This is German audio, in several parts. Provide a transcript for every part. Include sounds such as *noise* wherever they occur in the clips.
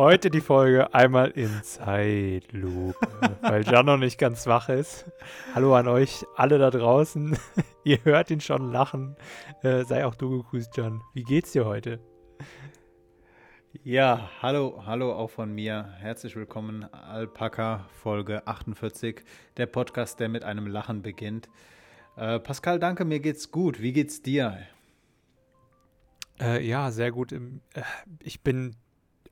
Heute die Folge einmal in Zeitlupe, weil Jan noch nicht ganz wach ist. Hallo an euch alle da draußen. *laughs* Ihr hört ihn schon lachen. Äh, sei auch du gegrüßt, Jan. Wie geht's dir heute? Ja, hallo, hallo auch von mir. Herzlich willkommen, Alpaka Folge 48, der Podcast, der mit einem Lachen beginnt. Äh, Pascal, danke, mir geht's gut. Wie geht's dir? Äh, ja, sehr gut. Im, äh, ich bin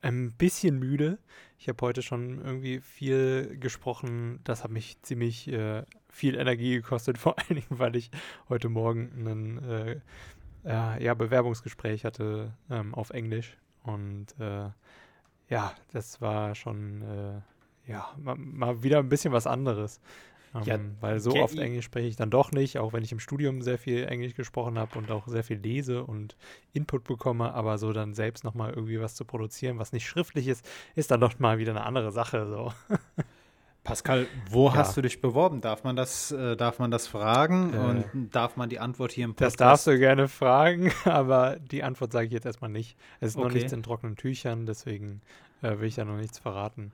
ein bisschen müde. Ich habe heute schon irgendwie viel gesprochen. Das hat mich ziemlich äh, viel Energie gekostet, *laughs* vor allen Dingen, weil ich heute Morgen ein äh, ja, Bewerbungsgespräch hatte ähm, auf Englisch. Und äh, ja, das war schon äh, ja, mal, mal, wieder ein bisschen was anderes. Ähm, ja, weil so oft Englisch spreche ich dann doch nicht, auch wenn ich im Studium sehr viel Englisch gesprochen habe und auch sehr viel lese und Input bekomme, aber so dann selbst nochmal irgendwie was zu produzieren, was nicht schriftlich ist, ist dann doch mal wieder eine andere Sache. So. *laughs* Pascal, wo ja. hast du dich beworben? Darf man das, äh, darf man das fragen? Äh, und darf man die Antwort hier im Podcast? Das darfst du gerne fragen, *laughs* aber die Antwort sage ich jetzt erstmal nicht. Es ist okay. noch nichts in trockenen Tüchern, deswegen äh, will ich da noch nichts verraten.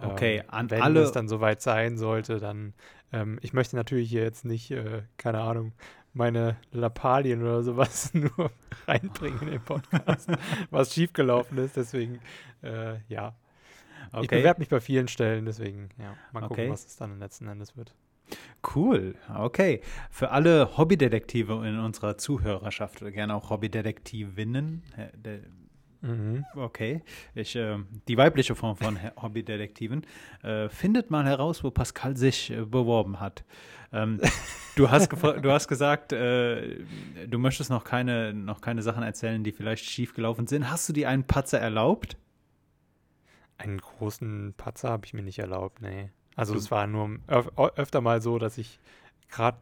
Okay, ähm, an wenn alle. es dann soweit sein sollte, dann. Ähm, ich möchte natürlich hier jetzt nicht, äh, keine Ahnung, meine Lappalien oder sowas *laughs* nur reinbringen in den Podcast, *laughs* was schiefgelaufen ist. Deswegen, äh, ja. Okay. Ich bewerbe mich bei vielen Stellen, deswegen, ja, mal gucken, okay. was es dann letzten Endes wird. Cool, okay. Für alle Hobbydetektive in unserer Zuhörerschaft, gerne auch Hobbydetektivinnen, äh. Okay. Ich, äh, die weibliche Form von Hobbydetektiven. Äh, findet mal heraus, wo Pascal sich äh, beworben hat. Ähm, du, hast du hast gesagt, äh, du möchtest noch keine, noch keine Sachen erzählen, die vielleicht schiefgelaufen sind. Hast du dir einen Patzer erlaubt? Einen großen Patzer habe ich mir nicht erlaubt, nee. Also du es war nur öf öfter mal so, dass ich gerade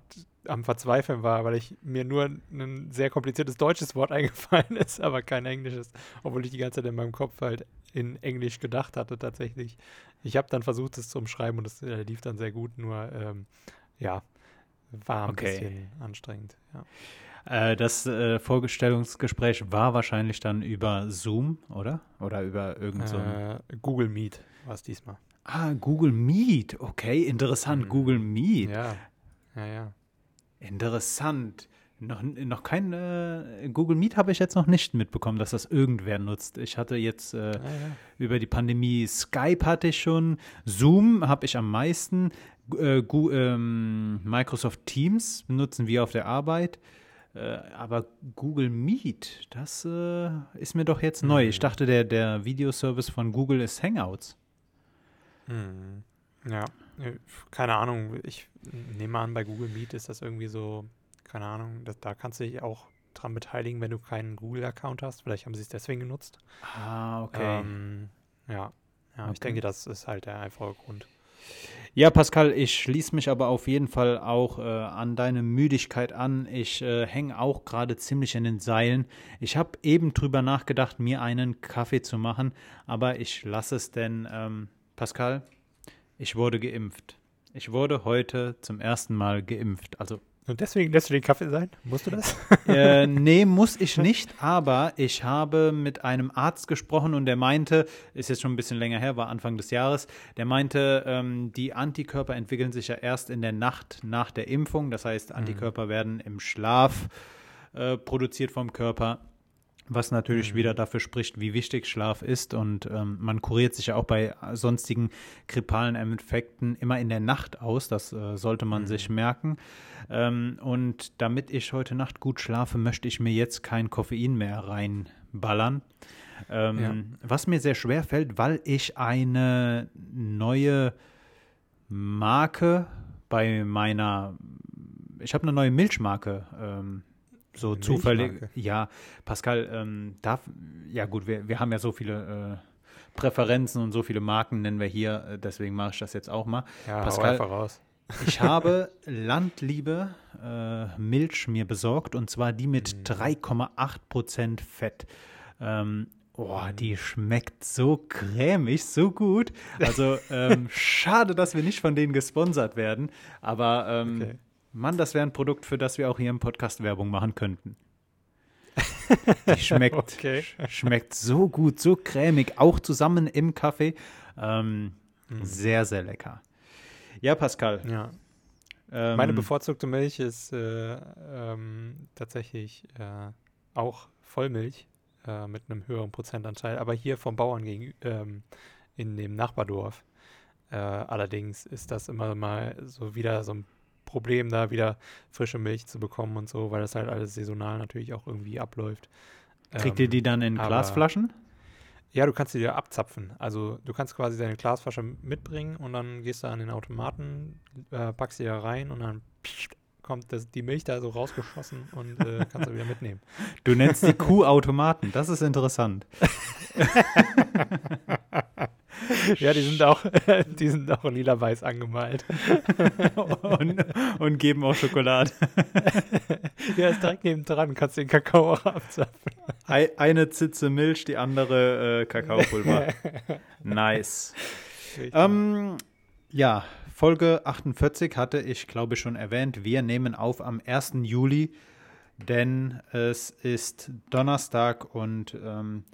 am Verzweifeln war, weil ich mir nur ein sehr kompliziertes deutsches Wort *laughs* eingefallen ist, aber kein englisches, obwohl ich die ganze Zeit in meinem Kopf halt in Englisch gedacht hatte tatsächlich. Ich habe dann versucht, es zu umschreiben und es äh, lief dann sehr gut, nur ähm, ja, war ein okay. bisschen anstrengend. Ja. Äh, das äh, Vorstellungsgespräch war wahrscheinlich dann über Zoom, oder? Oder über irgend so äh, Google Meet war es diesmal. Ah, Google Meet. Okay, interessant. Mhm. Google Meet. Ja, ja, ja. Interessant. Noch, noch kein äh, Google Meet habe ich jetzt noch nicht mitbekommen, dass das irgendwer nutzt. Ich hatte jetzt äh, ah, ja. über die Pandemie Skype hatte ich schon, Zoom habe ich am meisten, äh, ähm, Microsoft Teams benutzen wir auf der Arbeit. Äh, aber Google Meet, das äh, ist mir doch jetzt neu. Ich mhm. dachte, der, der Videoservice von Google ist Hangouts. Hm. Ja, keine Ahnung. Ich nehme an, bei Google Meet ist das irgendwie so, keine Ahnung, das, da kannst du dich auch dran beteiligen, wenn du keinen Google-Account hast. Vielleicht haben sie es deswegen genutzt. Ah, okay. Ähm, ja, ja okay. ich denke, das ist halt der einfache Grund. Ja, Pascal, ich schließe mich aber auf jeden Fall auch äh, an deine Müdigkeit an. Ich äh, hänge auch gerade ziemlich in den Seilen. Ich habe eben drüber nachgedacht, mir einen Kaffee zu machen, aber ich lasse es denn, ähm, Pascal, ich wurde geimpft. Ich wurde heute zum ersten Mal geimpft. Also und deswegen lässt du den Kaffee sein? Musst du das? *laughs* Äh, nee, muss ich *laughs* nicht, aber ich habe mit einem Arzt gesprochen und der meinte, ist jetzt schon ein bisschen länger her, war Anfang des Jahres, der meinte, ähm, die Antikörper entwickeln sich ja erst in der Nacht nach der Impfung. Das heißt. Antikörper mhm. werden im Schlaf äh, produziert vom Körper was natürlich mhm. wieder dafür spricht, wie wichtig Schlaf ist. Und ähm, man kuriert sich ja auch bei sonstigen grippalen Infekten immer in der Nacht aus. Das äh, sollte man mhm. sich merken. Ähm, und damit ich heute Nacht gut schlafe, möchte ich mir jetzt kein Koffein mehr reinballern. Ähm, ja. Was mir sehr schwer fällt, weil ich eine neue Marke bei meiner, ich habe eine neue Milchmarke so zufällig. Ja, Pascal, ähm, darf, ja gut, wir, wir haben ja so viele äh, Präferenzen und so viele Marken nennen wir hier, äh, deswegen mache ich das jetzt auch mal. Ja, Pascal, einfach raus. ich habe *laughs* Landliebe äh, Milch mir besorgt und zwar die mit mhm. 3,8% Fett. Ähm, Oh, die schmeckt so cremig, so gut. Also ähm, *laughs* schade, dass wir nicht von denen gesponsert werden. Aber ähm, okay. Mann, das wäre ein Produkt, für das wir auch hier im Podcast Werbung machen könnten. *laughs* Die schmeckt, Okay. sch- schmeckt so gut, so cremig, auch zusammen im Kaffee. Ähm, Mhm. Sehr, sehr lecker. Ja, Pascal. Ja. Ähm, Meine bevorzugte Milch ist äh, ähm, tatsächlich äh, auch Vollmilch äh, mit einem höheren Prozentanteil, aber hier vom Bauern gegen, ähm, in dem Nachbardorf. Äh, allerdings ist das immer mal so wieder so ein Problem, da wieder frische Milch zu bekommen und so, weil das halt alles saisonal natürlich auch irgendwie abläuft. Kriegt ihr Ähm, die dann in Glasflaschen? Ja, du kannst sie dir abzapfen. Also du kannst quasi deine Glasflasche mitbringen und dann gehst du an den Automaten, äh, packst sie da rein und dann pssst, *laughs* kommt das, die Milch da so rausgeschossen und äh, kannst du wieder mitnehmen. Du nennst die Kuhautomaten. Das ist interessant. *laughs* *laughs* ja, die sind auch, *laughs* die sind auch lila-weiß angemalt. *laughs* und, und geben auch Schokolade. ja, ist direkt neben dran, kannst den Kakao auch abzapfen. Ei- Eine Zitze Milch, die andere äh, Kakaopulver. nice. Ähm, ja, Folge 48 hatte ich, glaube ich, schon erwähnt. Wir nehmen auf am 1. Juli, denn es ist Donnerstag und ähm,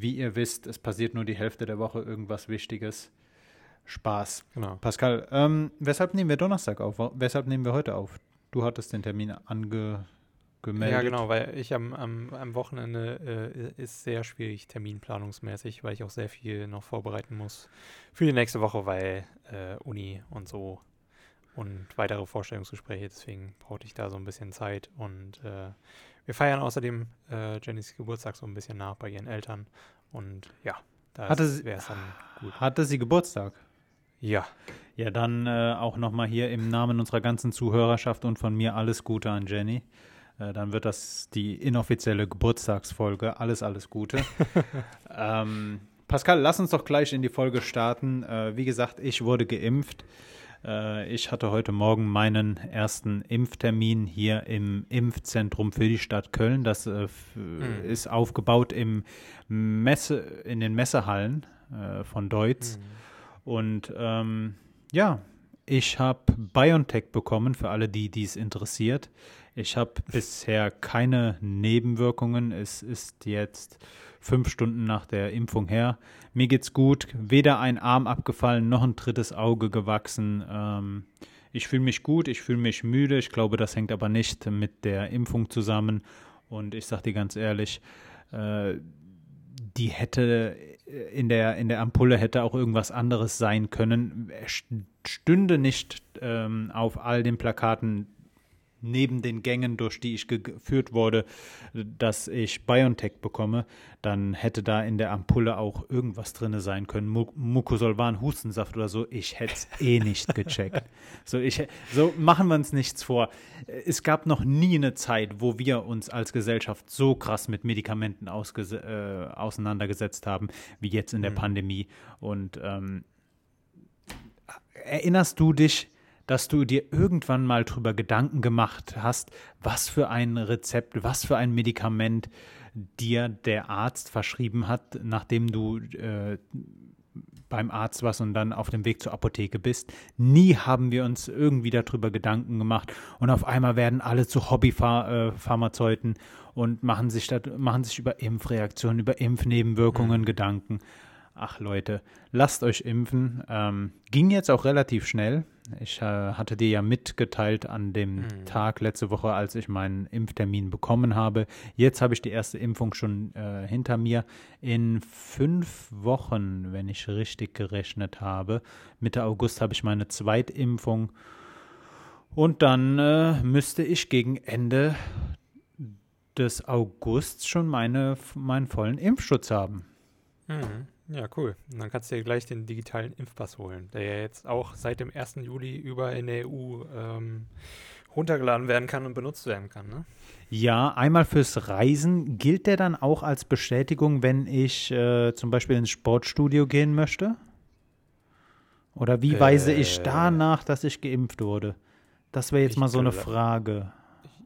wie ihr wisst, es passiert nur die Hälfte der Woche irgendwas Wichtiges. Spaß. genau. Pascal, ähm, weshalb nehmen wir Donnerstag auf? Weshalb nehmen wir heute auf? Du hattest den Termin angemeldet. Ja, genau, weil ich am, am, am Wochenende äh, ist sehr schwierig terminplanungsmäßig, weil ich auch sehr viel noch vorbereiten muss für die nächste Woche, weil äh, Uni und so und weitere Vorstellungsgespräche, deswegen brauchte ich da so ein bisschen Zeit und äh, wir feiern außerdem äh, Jennys Geburtstag so ein bisschen nach bei ihren Eltern und ja, da wäre es dann gut. Hatte sie Geburtstag? Ja, Ja, dann äh, auch nochmal hier im Namen unserer ganzen Zuhörerschaft und von mir alles Gute an Jenny. Äh, dann wird das die inoffizielle Geburtstagsfolge. Alles, alles Gute. *laughs* ähm, Pascal, lass uns doch gleich in die Folge starten. Äh, wie gesagt, ich wurde geimpft. Äh, ich hatte heute Morgen meinen ersten Impftermin hier im Impfzentrum für die Stadt Köln. Das äh, Mhm. ist aufgebaut im Messe, in den Messehallen äh, von Deutz. Mhm. Und ähm, ja, ich habe BioNTech bekommen, für alle, die dies interessiert. Ich habe *laughs* bisher keine Nebenwirkungen. Es ist jetzt fünf Stunden nach der Impfung her. Mir geht's gut. Weder ein Arm abgefallen, noch ein drittes Auge gewachsen. Ähm, ich fühle mich gut, ich fühle mich müde. Ich glaube, das hängt aber nicht mit der Impfung zusammen. Und ich sage dir ganz ehrlich, äh, die hätte äh, in der, in der Ampulle hätte auch irgendwas anderes sein können. Stünde nicht ähm, auf all den Plakaten neben den Gängen, durch die ich ge- geführt wurde, dass ich BioNTech bekomme, dann hätte da in der Ampulle auch irgendwas drin sein können. Mu Mucosolvan, Hustensaft oder so. Ich hätte es eh nicht gecheckt. *laughs* So, ich, so machen wir uns nichts vor. Es gab noch nie eine Zeit, wo wir uns als Gesellschaft so krass mit Medikamenten äh, auseinandergesetzt haben, wie jetzt in der Pandemie. Und ähm, erinnerst du dich, dass du dir irgendwann mal drüber Gedanken gemacht hast, was für ein Rezept, was für ein Medikament dir der Arzt verschrieben hat, nachdem du äh, beim Arzt warst und dann auf dem Weg zur Apotheke bist. Nie haben wir uns irgendwie darüber Gedanken gemacht und auf einmal werden alle zu Hobbypharmazeuten und machen sich, machen sich über Impfreaktionen, über Impfnebenwirkungen Gedanken. Ach Leute, lasst euch impfen. Ähm, ging jetzt auch relativ schnell. Ich äh, hatte dir ja mitgeteilt an dem Tag letzte Woche, als ich meinen Impftermin bekommen habe. Jetzt habe ich die erste Impfung schon äh, hinter mir. In fünf Wochen, wenn ich richtig gerechnet habe, Mitte August habe ich meine Zweitimpfung. Und dann äh, müsste ich gegen Ende des Augusts schon meine, meinen vollen Impfschutz haben. Mhm. Ja, cool. Und dann kannst du dir gleich den digitalen Impfpass holen, der ja jetzt auch seit dem 1. Juli überall in der EU ähm, runtergeladen werden kann und benutzt werden kann. Ne? Ja, einmal fürs Reisen. Gilt der dann auch als Bestätigung, wenn ich äh, zum Beispiel ins Sportstudio gehen möchte? Oder wie weise ich Äh. danach, dass ich geimpft wurde? Das wäre jetzt Ich mal so eine Frage.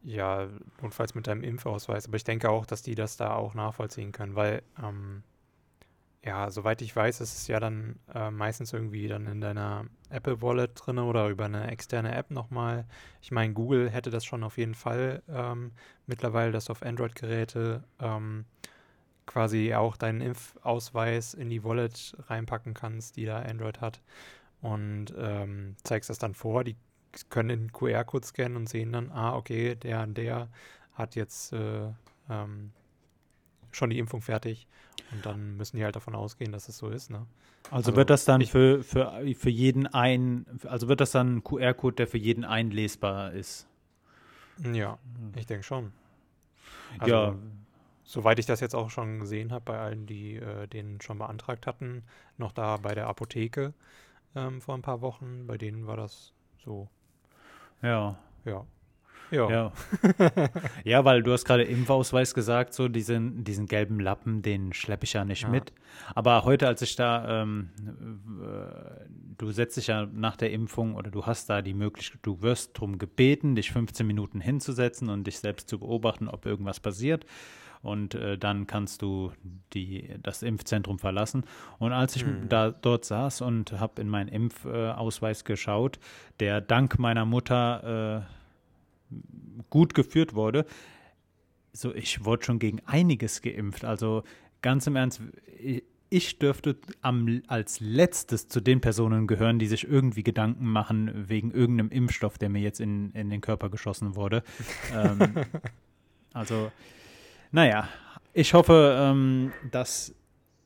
Ja, notfalls mit deinem Impfausweis. Aber ich denke auch, dass die das da auch nachvollziehen können, weil ähm, ja, soweit ich weiß, ist es ja dann äh, meistens irgendwie dann in deiner Apple Wallet drin oder über eine externe App nochmal. Ich meine, Google hätte das schon auf jeden Fall ähm, mittlerweile, dass auf Android-Geräte ähm, quasi auch deinen Impfausweis in die Wallet reinpacken kannst, die da Android hat und ähm, zeigst das dann vor. Die können den QR-Code scannen und sehen dann, ah, okay, der und der hat jetzt äh, ähm, schon die Impfung fertig und dann müssen die halt davon ausgehen, dass es so ist. Ne? Also, also, wird das dann für, für, für jeden ein, also wird das dann ein QR-Code, der für jeden einlesbar ist? Ja, ich denke schon. Also, ja. Soweit ich das jetzt auch schon gesehen habe, bei allen, die äh, den schon beantragt hatten, noch da bei der Apotheke ähm, vor ein paar Wochen, bei denen war das so. Ja. Ja. Ja. Ja, *laughs* ja weil du hast gerade Impfausweis gesagt, so diesen, diesen gelben Lappen, den schleppe ich ja nicht ja. mit. Aber heute, als ich da, ähm, äh, du setzt dich ja nach der Impfung oder du hast da die Möglichkeit, du wirst darum gebeten, dich 15 Minuten hinzusetzen und dich selbst zu beobachten, ob irgendwas passiert und äh, dann kannst du die, das Impfzentrum verlassen. Und als ich mhm. da dort saß und habe in meinen Impfausweis geschaut, der dank meiner Mutter äh, gut geführt wurde. So, ich wurde schon gegen einiges geimpft. Also ganz im Ernst, ich dürfte am, als letztes zu den Personen gehören, die sich irgendwie Gedanken machen wegen irgendeinem Impfstoff, der mir jetzt in, in den Körper geschossen wurde. *laughs* ähm, also, naja, ich hoffe, ähm, dass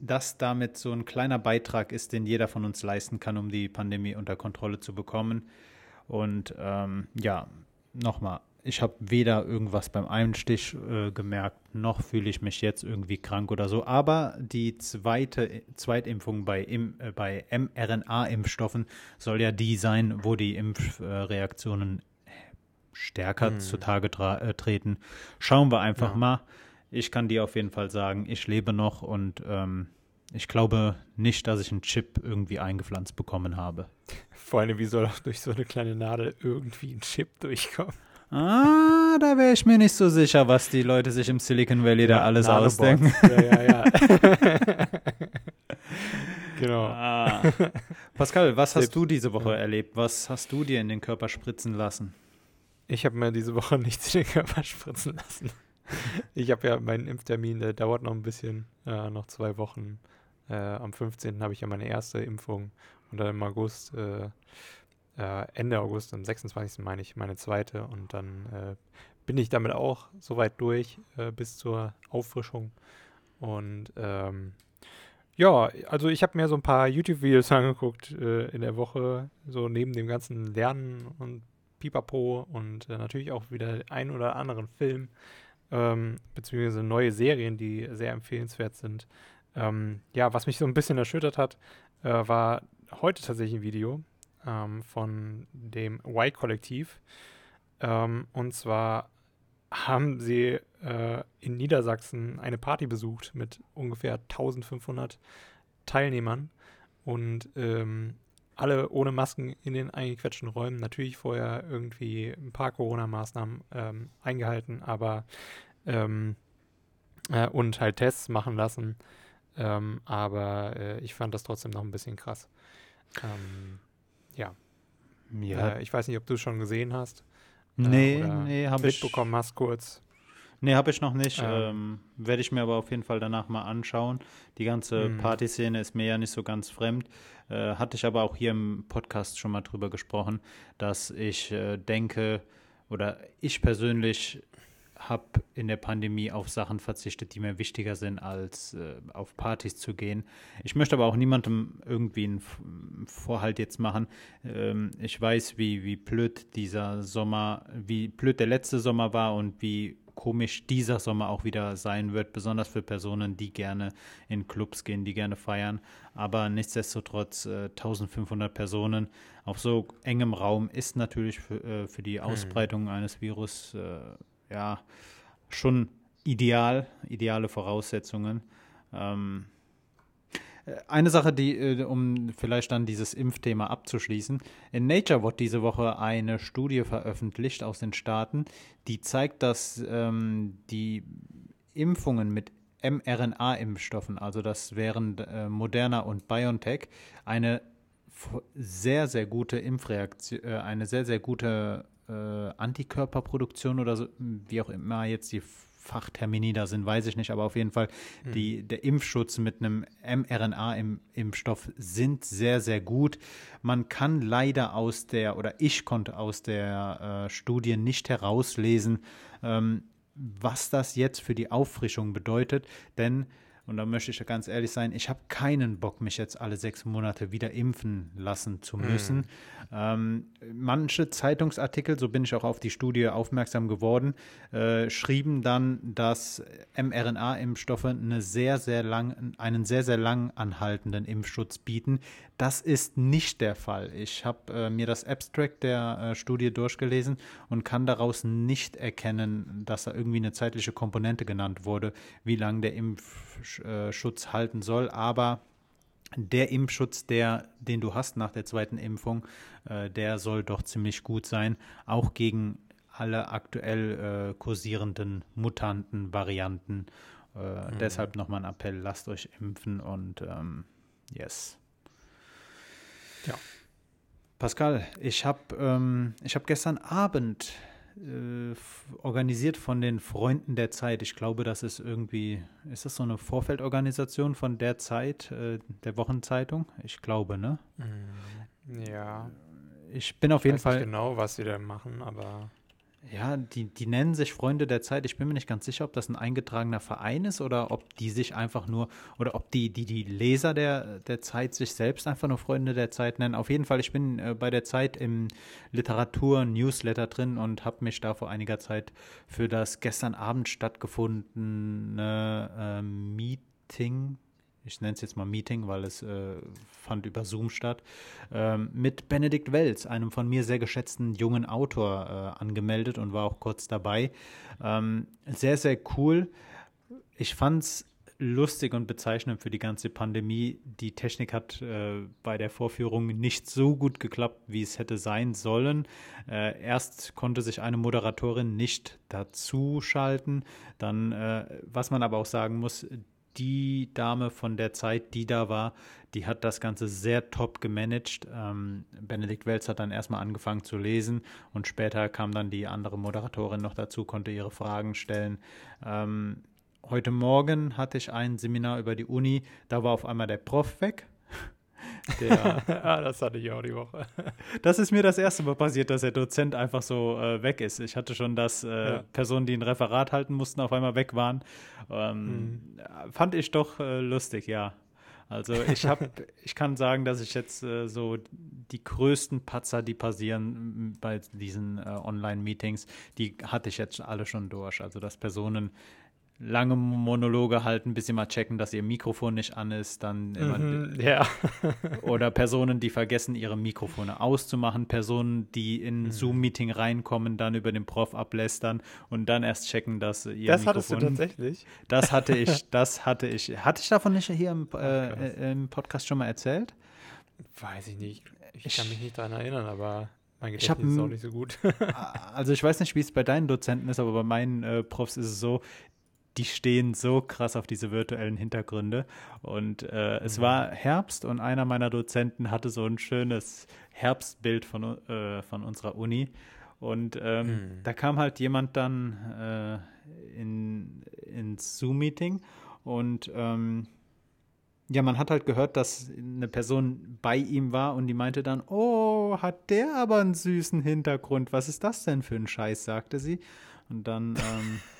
das damit so ein kleiner Beitrag ist, den jeder von uns leisten kann, um die Pandemie unter Kontrolle zu bekommen. Und ähm, ja, nochmal, ich habe weder irgendwas beim Einstich äh, gemerkt, noch fühle ich mich jetzt irgendwie krank oder so. Aber die zweite Zweitimpfung bei, äh, bei mRNA-Impfstoffen soll ja die sein, wo die Impfreaktionen stärker hm. zutage äh, treten. Schauen wir einfach ja. mal. Ich kann dir auf jeden Fall sagen, ich lebe noch und ähm, ich glaube nicht, dass ich einen Chip irgendwie eingepflanzt bekommen habe. Vor allem, wie soll auch durch so eine kleine Nadel irgendwie ein Chip durchkommen? Ah, da wäre ich mir nicht so sicher, was die Leute sich im Silicon Valley ja, da alles Nanobots. ausdenken. Ja, ja, ja. *laughs* genau. Ah. Pascal, was hast du diese Woche erlebt? Was hast du dir in den Körper spritzen lassen? Ich habe mir diese Woche *laughs* nichts in den Körper spritzen lassen. Ich habe ja meinen Impftermin, der dauert noch ein bisschen, äh, noch zwei Wochen. Äh, am 15. habe ich ja meine erste Impfung und dann im August, äh, äh, Ende August, am 26. meine ich, meine zweite und dann äh, bin ich damit auch soweit durch äh, bis zur Auffrischung. Und ähm, ja, also ich habe mir so ein paar YouTube-Videos *laughs* angeguckt äh, in der Woche, so neben dem ganzen Lernen und Pipapo und natürlich auch wieder ein oder anderen Film, ähm, beziehungsweise neue Serien, die sehr empfehlenswert sind. Ähm, ja, was mich so ein bisschen erschüttert hat, äh, war heute tatsächlich ein Video ähm, von dem Y-Kollektiv. Ähm, und zwar haben sie äh, in Niedersachsen eine Party besucht mit ungefähr 1500 Teilnehmern und ähm, alle ohne Masken in den eingequetschten Räumen. Natürlich vorher irgendwie ein paar Corona-Maßnahmen ähm, eingehalten, aber ähm, äh, und halt Tests machen lassen. Ähm, aber äh, ich fand das trotzdem noch ein bisschen krass. Ähm, ja. ja. Äh, ich weiß nicht, ob du es schon gesehen hast. Äh, nee, nee, habe ich. Mitbekommen hast kurz. Nee, habe ich noch nicht. Ähm, ähm, Werde ich mir aber auf jeden Fall danach mal anschauen. Die ganze mhm. Partyszene ist mir ja nicht so ganz fremd. Äh, hatte ich aber auch hier im Podcast schon mal drüber gesprochen, dass ich äh, denke, oder ich persönlich habe in der Pandemie auf Sachen verzichtet, die mir wichtiger sind, als äh, auf Partys zu gehen. Ich möchte aber auch niemandem irgendwie einen Vorhalt jetzt machen. Ähm, ich weiß, wie, wie blöd dieser Sommer, wie blöd der letzte Sommer war und wie komisch dieser Sommer auch wieder sein wird, besonders für Personen, die gerne in Clubs gehen, die gerne feiern. Aber nichtsdestotrotz äh, 1500 Personen auf so engem Raum ist natürlich für, äh, für die hm. Ausbreitung hm. eines Virus äh, ja, schon ideal, ideale Voraussetzungen. Ähm, äh, eine Sache, die, äh, um vielleicht dann dieses Impfthema abzuschließen. In Nature wurde diese Woche eine Studie veröffentlicht aus den Staaten, die zeigt, dass ähm, die Impfungen mit mRNA-Impfstoffen, also das wären äh, Moderna und BioNTech, eine sehr, sehr gute Impfreaktion, äh, eine sehr, sehr gute äh, Antikörperproduktion oder so, wie auch immer jetzt die Fachtermini da sind, weiß ich nicht, aber auf jeden Fall hm. die, der Impfschutz mit einem mRNA-Impfstoff sind sehr, sehr gut. Man kann leider aus der, oder ich konnte aus der äh, Studie nicht herauslesen, ähm, was das jetzt für die Auffrischung bedeutet, denn und da möchte ich ja ganz ehrlich sein, ich habe keinen Bock, mich jetzt alle sechs Monate wieder impfen lassen zu hm. müssen. Mhm. Ähm, manche Zeitungsartikel, so bin ich auch auf die Studie aufmerksam geworden, äh, schrieben dann, dass mRNA-Impfstoffe eine sehr, sehr lang, einen sehr, sehr lang anhaltenden Impfschutz bieten. Das ist nicht der Fall. Ich habe äh, mir das Abstract der äh, Studie durchgelesen und kann daraus nicht erkennen, dass da irgendwie eine zeitliche Komponente genannt wurde, wie lange der Impfschutz halten soll. Aber der Impfschutz, der, den du hast nach der zweiten Impfung, äh, der soll doch ziemlich gut sein, auch gegen alle aktuell äh, kursierenden Mutanten, Varianten. Äh, mhm. Deshalb nochmal ein Appell, lasst euch impfen und ähm, yes. Ja. Pascal, ich habe ähm, hab gestern Abend äh, organisiert von den Freunden der Zeit. Ich glaube, das ist irgendwie, ist das so eine Vorfeldorganisation von der Zeit, äh, der Wochenzeitung? Ich glaube, ne? Mm, ja. Ich bin auf ich jeden Fall. Nicht genau, was sie da machen, aber. Ja, die, die nennen sich Freunde der Zeit. Ich bin mir nicht ganz sicher, ob das ein eingetragener Verein ist oder ob die sich einfach nur, oder ob die, die, die Leser der, der Zeit sich selbst einfach nur Freunde der Zeit nennen. Auf jeden Fall, ich bin äh, bei der Zeit im Literatur-Newsletter drin und habe mich da vor einiger Zeit für das gestern Abend stattgefundene äh, Meeting ich nenne es jetzt mal Meeting, weil es äh, fand über Zoom statt, ähm, mit Benedikt Welz, einem von mir sehr geschätzten jungen Autor, äh, angemeldet und war auch kurz dabei. Ähm, sehr, sehr cool. Ich fand es lustig und bezeichnend für die ganze Pandemie. Die Technik hat äh, bei der Vorführung nicht so gut geklappt, wie es hätte sein sollen. Äh, erst konnte sich eine Moderatorin nicht dazu schalten. Dann, äh, was man aber auch sagen muss, die Dame von der Zeit, die da war, die hat das Ganze sehr top gemanagt. Ähm, Benedikt Welz hat dann erstmal angefangen zu lesen und später kam dann die andere Moderatorin noch dazu, konnte ihre Fragen stellen. Ähm, heute Morgen hatte ich ein Seminar über die Uni, da war auf einmal der Prof weg. Der, *laughs* ah, das hatte ich auch die Woche. das ist mir das erste Mal passiert, dass der Dozent einfach so äh, weg ist. Ich hatte schon, dass äh, ja. Personen, die ein Referat halten mussten, auf einmal weg waren. Ähm, mhm. Fand ich doch äh, lustig, ja. Also ich habe, *laughs* ich kann sagen, dass ich jetzt äh, so die größten Patzer, die passieren bei diesen äh, Online-Meetings, die hatte ich jetzt alle schon durch. Also dass Personen lange Monologe halten, bis sie mal checken, dass ihr Mikrofon nicht an ist, dann mhm, ja. *laughs* oder Personen, die vergessen, ihre Mikrofone auszumachen, Personen, die in ein mhm. Zoom-Meeting reinkommen, dann über den Prof ablästern und dann erst checken, dass ihr das Mikrofon. Das hattest du tatsächlich? Das hatte *laughs* ich, das hatte ich. Hatte ich davon nicht hier im, äh, im Podcast schon mal erzählt? Weiß ich nicht. Ich, ich kann mich nicht daran erinnern, aber mein Gedächtnis ist auch nicht so gut. also ich weiß nicht, wie es bei deinen Dozenten ist, aber bei meinen äh, Profs ist es so, die stehen so krass auf diese virtuellen Hintergründe. Und äh, es mhm. war Herbst und einer meiner Dozenten hatte so ein schönes Herbstbild von, äh, von unserer Uni. Und ähm, mhm. da kam halt jemand dann äh, in, ins Zoom-Meeting und ähm, ja, man hat halt gehört, dass eine Person bei ihm war und die meinte dann, oh, hat der aber einen süßen Hintergrund. Was ist das denn für ein Scheiß, sagte sie. Und dann ähm, *laughs*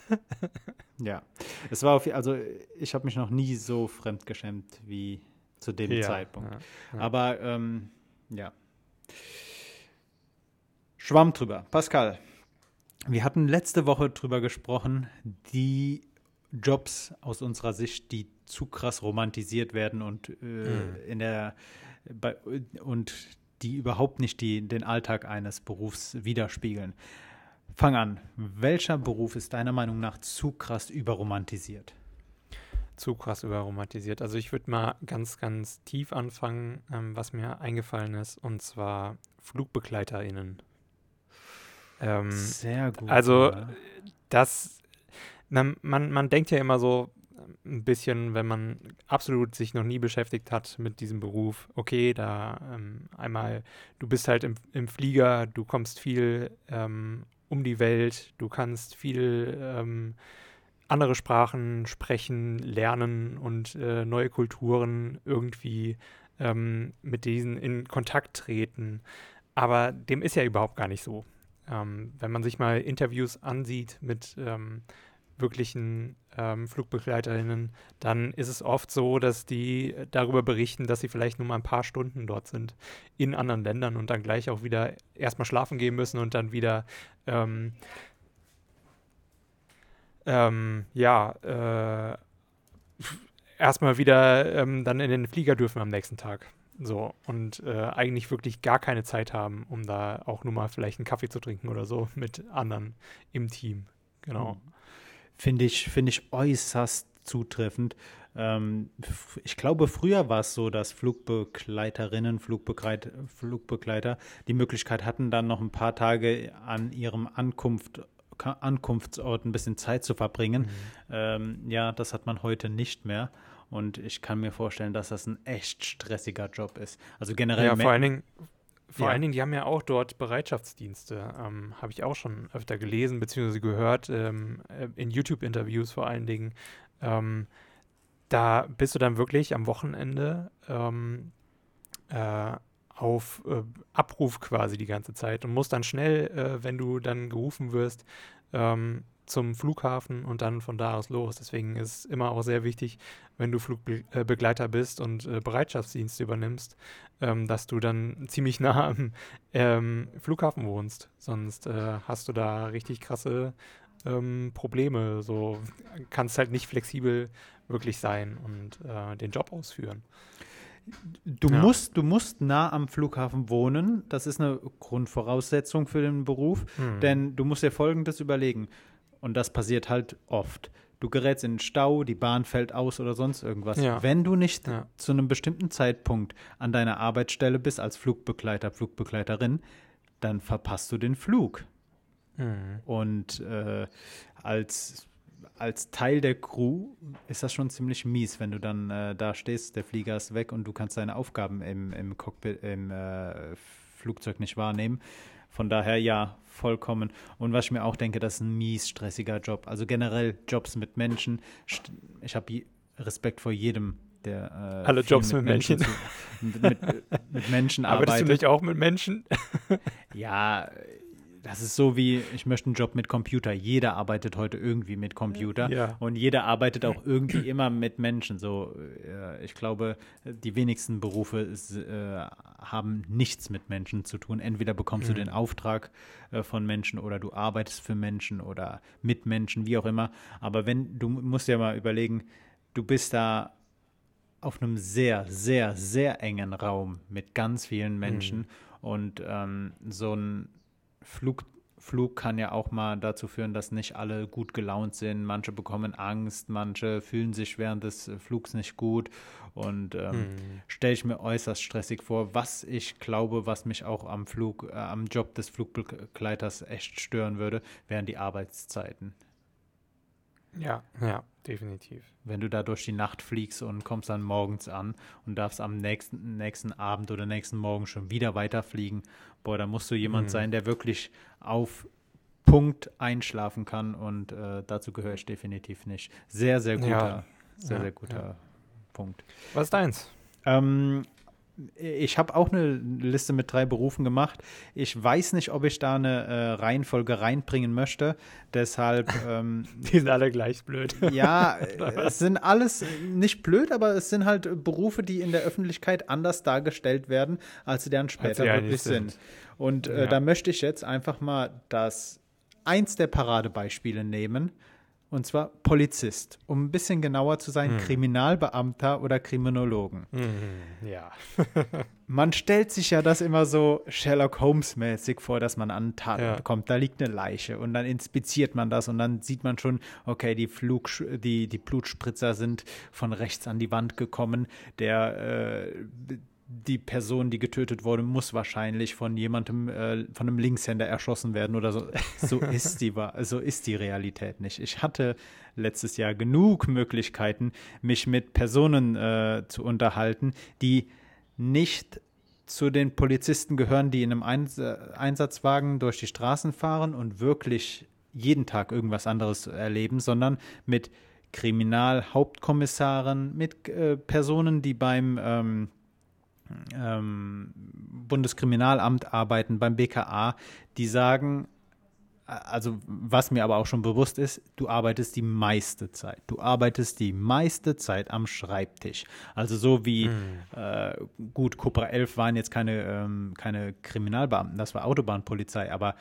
ja, es war auf, also ich habe mich noch nie so fremdgeschämt wie zu dem ja, Zeitpunkt. Ja, ja. Aber ähm, ja. Schwamm drüber. Pascal, wir hatten letzte Woche drüber gesprochen, die Jobs aus unserer Sicht, die zu krass romantisiert werden und äh, mhm. in der bei, und die überhaupt nicht die, den Alltag eines Berufs widerspiegeln. Fang an. Welcher Beruf ist deiner Meinung nach zu krass überromantisiert? Zu krass überromantisiert. Also ich würde mal ganz, ganz tief anfangen, ähm, was mir eingefallen ist, und zwar FlugbegleiterInnen. Ähm, Sehr gut. Also ja. das, man, man, man denkt ja immer so, ein bisschen, wenn man absolut sich noch nie beschäftigt hat mit diesem Beruf, okay, da ähm, einmal, du bist halt im, im, Flieger, du kommst viel ähm, um die Welt, du kannst viel ähm, andere Sprachen sprechen, lernen und äh, neue Kulturen irgendwie ähm, mit diesen in Kontakt treten. Aber dem ist ja überhaupt gar nicht so. Ähm, wenn man sich mal Interviews ansieht mit ähm, wirklichen ähm, Flugbegleiterinnen, dann ist es oft so, dass die darüber berichten, dass sie vielleicht nur mal ein paar Stunden dort sind in anderen Ländern und dann gleich auch wieder erstmal schlafen gehen müssen und dann wieder ähm, ähm, ja, äh, erstmal wieder ähm, dann in den Flieger dürfen am nächsten Tag. So, und äh, eigentlich wirklich gar keine Zeit haben, um da auch nur mal vielleicht einen Kaffee zu trinken oder so mit anderen im Team. Genau. Mhm. Finde ich, find ich äußerst zutreffend. Ähm, ich glaube, früher war es so, dass Flugbegleiterinnen, Flugbegleit, Flugbegleiter die Möglichkeit hatten, dann noch ein paar Tage an ihrem Ankunft, Ankunftsort ein bisschen Zeit zu verbringen. Mhm. Ähm, ja, das hat man heute nicht mehr. Und ich kann mir vorstellen, dass das ein echt stressiger Job ist. Also generell. Ja, vor allen Dingen, vor ja. allen Dingen, die haben ja auch dort Bereitschaftsdienste. Ähm, Habe ich auch schon öfter gelesen bzw. gehört, ähm, äh, in YouTube-Interviews vor allen Dingen. Ähm, da bist du dann wirklich am Wochenende ähm, äh, auf äh, Abruf quasi die ganze Zeit und musst dann schnell, äh, wenn du dann gerufen wirst, ähm, zum Flughafen und dann von da aus los. Deswegen ist es immer auch sehr wichtig, wenn du Flugbegleiter bist und äh, Bereitschaftsdienst übernimmst, ähm, dass du dann *laughs* ziemlich nah am ähm, Flughafen wohnst. Sonst äh, hast du da richtig krasse ähm, Probleme. So kannst halt nicht flexibel wirklich sein und äh, den Job ausführen. Du, ja. musst, du musst nah am Flughafen wohnen. Das ist eine Grundvoraussetzung für den Beruf. Hm. Denn du musst dir Folgendes überlegen. Und das passiert halt oft. Du gerätst in den Stau, die Bahn fällt aus oder sonst irgendwas. Ja. Wenn du nicht ja. zu einem bestimmten Zeitpunkt an deiner Arbeitsstelle bist als Flugbegleiter, Flugbegleiterin, dann verpasst du den Flug. Mhm. Und äh, als, als Teil der Crew ist das schon ziemlich mies, wenn du dann äh, da stehst, der Flieger ist weg und du kannst deine Aufgaben im, im Cockpit, im äh, Flugzeug nicht wahrnehmen. Von daher ja, vollkommen. Und was ich mir auch denke, das ist ein mies stressiger Job. Also generell Jobs mit Menschen. Ich habe Respekt vor jedem, der äh, alle Jobs mit, mit Menschen, Menschen zu, mit, mit, mit, Menschen *laughs* arbeitet. Arbeitest du nicht auch mit Menschen? ja, das ist so wie, ich möchte einen Job mit Computer. Jeder arbeitet heute irgendwie mit Computer ja. und jeder arbeitet auch irgendwie immer mit Menschen. So, äh, ich glaube, die wenigsten Berufe ist, äh, haben nichts mit Menschen zu tun. Entweder bekommst mhm. du den Auftrag äh, von Menschen oder du arbeitest für Menschen oder mit Menschen, wie auch immer. Aber wenn, du musst ja mal überlegen, du bist da auf einem sehr, sehr, sehr engen Raum mit ganz vielen Menschen mhm. und ähm, so ein Flug, Flug kann ja auch mal dazu führen, dass nicht alle gut gelaunt sind. Manche bekommen Angst, manche fühlen sich während des Flugs nicht gut. Und ähm, hm. stelle ich mir äußerst stressig vor. Was ich glaube, was mich auch am Flug, äh, am Job des Flugbegleiters echt stören würde, wären die Arbeitszeiten. Ja, ja, definitiv. Wenn du da durch die Nacht fliegst und kommst dann morgens an und darfst am nächsten, nächsten Abend oder nächsten Morgen schon wieder weiterfliegen, boah, da musst du jemand mhm. sein, der wirklich auf Punkt einschlafen kann und äh, dazu gehöre ich definitiv nicht. Sehr, sehr guter, ja. sehr, ja, sehr guter ja. Punkt. Was ist deins? Ähm, ich habe auch eine Liste mit drei Berufen gemacht. Ich weiß nicht, ob ich da eine äh, Reihenfolge reinbringen möchte. Deshalb. *laughs* Ähm, Die sind alle gleich blöd. ja, *laughs* es sind alles nicht blöd, aber es sind halt Berufe, die in der Öffentlichkeit anders dargestellt werden, als sie dann später wirklich sind. sind. Und äh, ja. da möchte ich jetzt einfach mal das eins der Paradebeispiele nehmen. Und zwar Polizist. Um ein bisschen genauer zu sein, hm. Kriminalbeamter oder Kriminologen. Hm, ja. *laughs* man stellt sich ja das immer so Sherlock Holmes-mäßig vor, dass man an einen Tatort ja. kommt. Da liegt eine Leiche und dann inspiziert man das und dann sieht man schon, okay, die, Flug, die, die Blutspritzer sind von rechts an die Wand gekommen. Der. Äh, die Person, die getötet wurde, muss wahrscheinlich von jemandem, äh, von einem Linkshänder erschossen werden oder so. *laughs* So ist die, so ist die Realität nicht. Ich hatte letztes Jahr genug Möglichkeiten, mich mit Personen äh, zu unterhalten, die nicht zu den Polizisten gehören, die in einem Eins Einsatzwagen durch die Straßen fahren und wirklich jeden Tag irgendwas anderes erleben, sondern mit Kriminalhauptkommissaren, mit äh, Personen, die beim ähm, ähm, Bundeskriminalamt arbeiten, beim BKA, die sagen, also was mir aber auch schon bewusst ist, du arbeitest die meiste Zeit. Du arbeitest die meiste Zeit am Schreibtisch. Also so wie, mhm. äh, gut, Cobra 11 waren jetzt keine, ähm, keine Kriminalbeamten, das war Autobahnpolizei, aber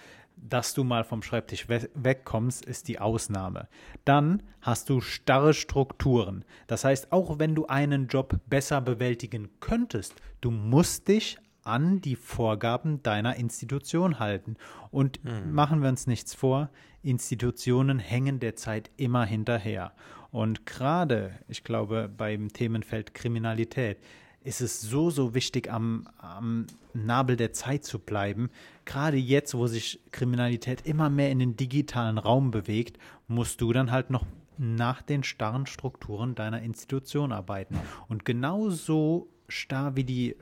dass du mal vom Schreibtisch we wegkommst, ist die Ausnahme. Dann hast du starre Strukturen. Das heißt, auch wenn du einen Job besser bewältigen könntest, du musst dich an die Vorgaben deiner Institution halten. Und mhm. machen wir uns nichts vor, Institutionen hängen derzeit immer hinterher. Und gerade, ich glaube, beim Themenfeld Kriminalität ist es so, so wichtig, am, am Nabel der Zeit zu bleiben. Gerade jetzt, wo sich Kriminalität immer mehr in den digitalen Raum bewegt, musst du dann halt noch nach den starren Strukturen deiner Institution arbeiten. Und genauso starr wie die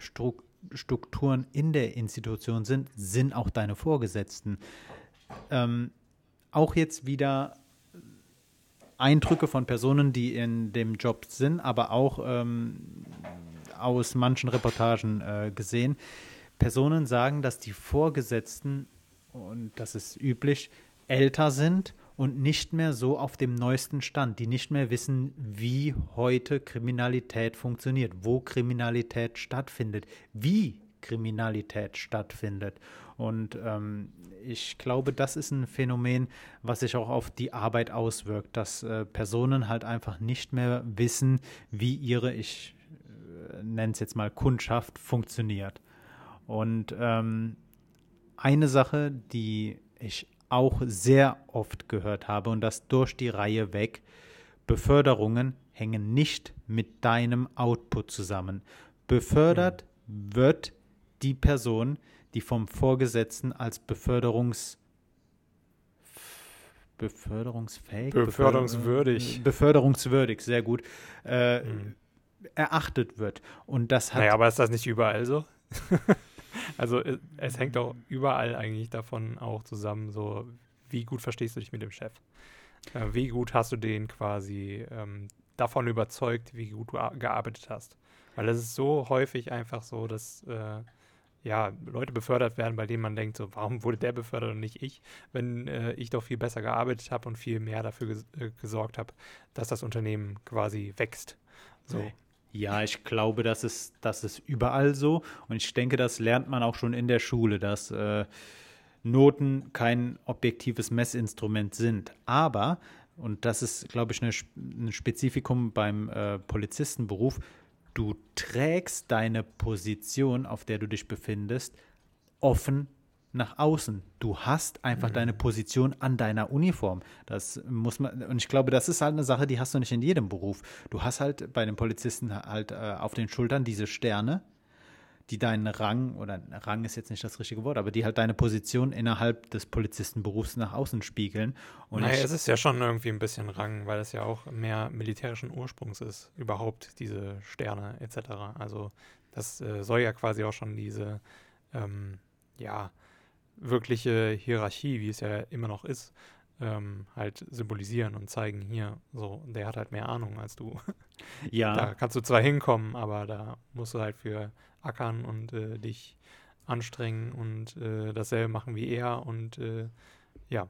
Strukturen in der Institution sind, sind auch deine Vorgesetzten. Ähm, auch jetzt wieder Eindrücke von Personen, die in dem Job sind, aber auch ähm, aus manchen Reportagen äh, gesehen. Personen sagen, dass die Vorgesetzten, und das ist üblich, älter sind und nicht mehr so auf dem neuesten Stand, die nicht mehr wissen, wie heute Kriminalität funktioniert, wo Kriminalität stattfindet, wie Kriminalität stattfindet. Und ähm, ich glaube, das ist ein Phänomen, was sich auch auf die Arbeit auswirkt, dass äh, Personen halt einfach nicht mehr wissen, wie ihre, ich äh, nenne es jetzt mal Kundschaft, funktioniert. Und ähm, eine Sache, die ich auch sehr oft gehört habe und das durch die Reihe weg. Beförderungen hängen nicht mit deinem Output zusammen. Befördert mhm. wird die Person, die vom Vorgesetzten als Beförderungs beförderungsfähig, beförderungswürdig, beförderungswürdig, sehr gut, äh, mhm. erachtet wird. Und das hat. Naja, aber ist das nicht überall so? *laughs* Also es, es hängt auch überall eigentlich davon auch zusammen, so wie gut verstehst du dich mit dem Chef? Äh, wie gut hast du den quasi ähm, davon überzeugt, wie gut du gearbeitet hast? Weil es ist so häufig einfach so, dass äh, ja, Leute befördert werden, bei denen man denkt, so, warum wurde der befördert und nicht ich, wenn äh, ich doch viel besser gearbeitet habe und viel mehr dafür ges äh, gesorgt habe, dass das Unternehmen quasi wächst. So. Ja, ich glaube, das ist, das ist überall so. Und ich denke, das lernt man auch schon in der Schule, dass äh, Noten kein objektives Messinstrument sind. Aber, und das ist, glaube ich, eine, ein Spezifikum beim äh, Polizistenberuf, du trägst deine Position, auf der du dich befindest, offen nach außen. Du hast einfach mhm. deine Position an deiner Uniform. Das muss man, und ich glaube, das ist halt eine Sache, die hast du nicht in jedem Beruf. Du hast halt bei den Polizisten halt äh, auf den Schultern diese Sterne, die deinen Rang, oder Rang ist jetzt nicht das richtige Wort, aber die halt deine Position innerhalb des Polizistenberufs nach außen spiegeln. Und naja, es ist ja schon irgendwie ein bisschen Rang, weil es ja auch mehr militärischen Ursprungs ist, überhaupt diese Sterne etc. Also das äh, soll ja quasi auch schon diese, ähm, ja, wirkliche Hierarchie, wie es ja immer noch ist, ähm, halt symbolisieren und zeigen, hier, so, der hat halt mehr Ahnung als du. *laughs* Ja. Da kannst du zwar hinkommen, aber da musst du halt für ackern und äh, dich anstrengen und äh, dasselbe machen wie er und äh, ja.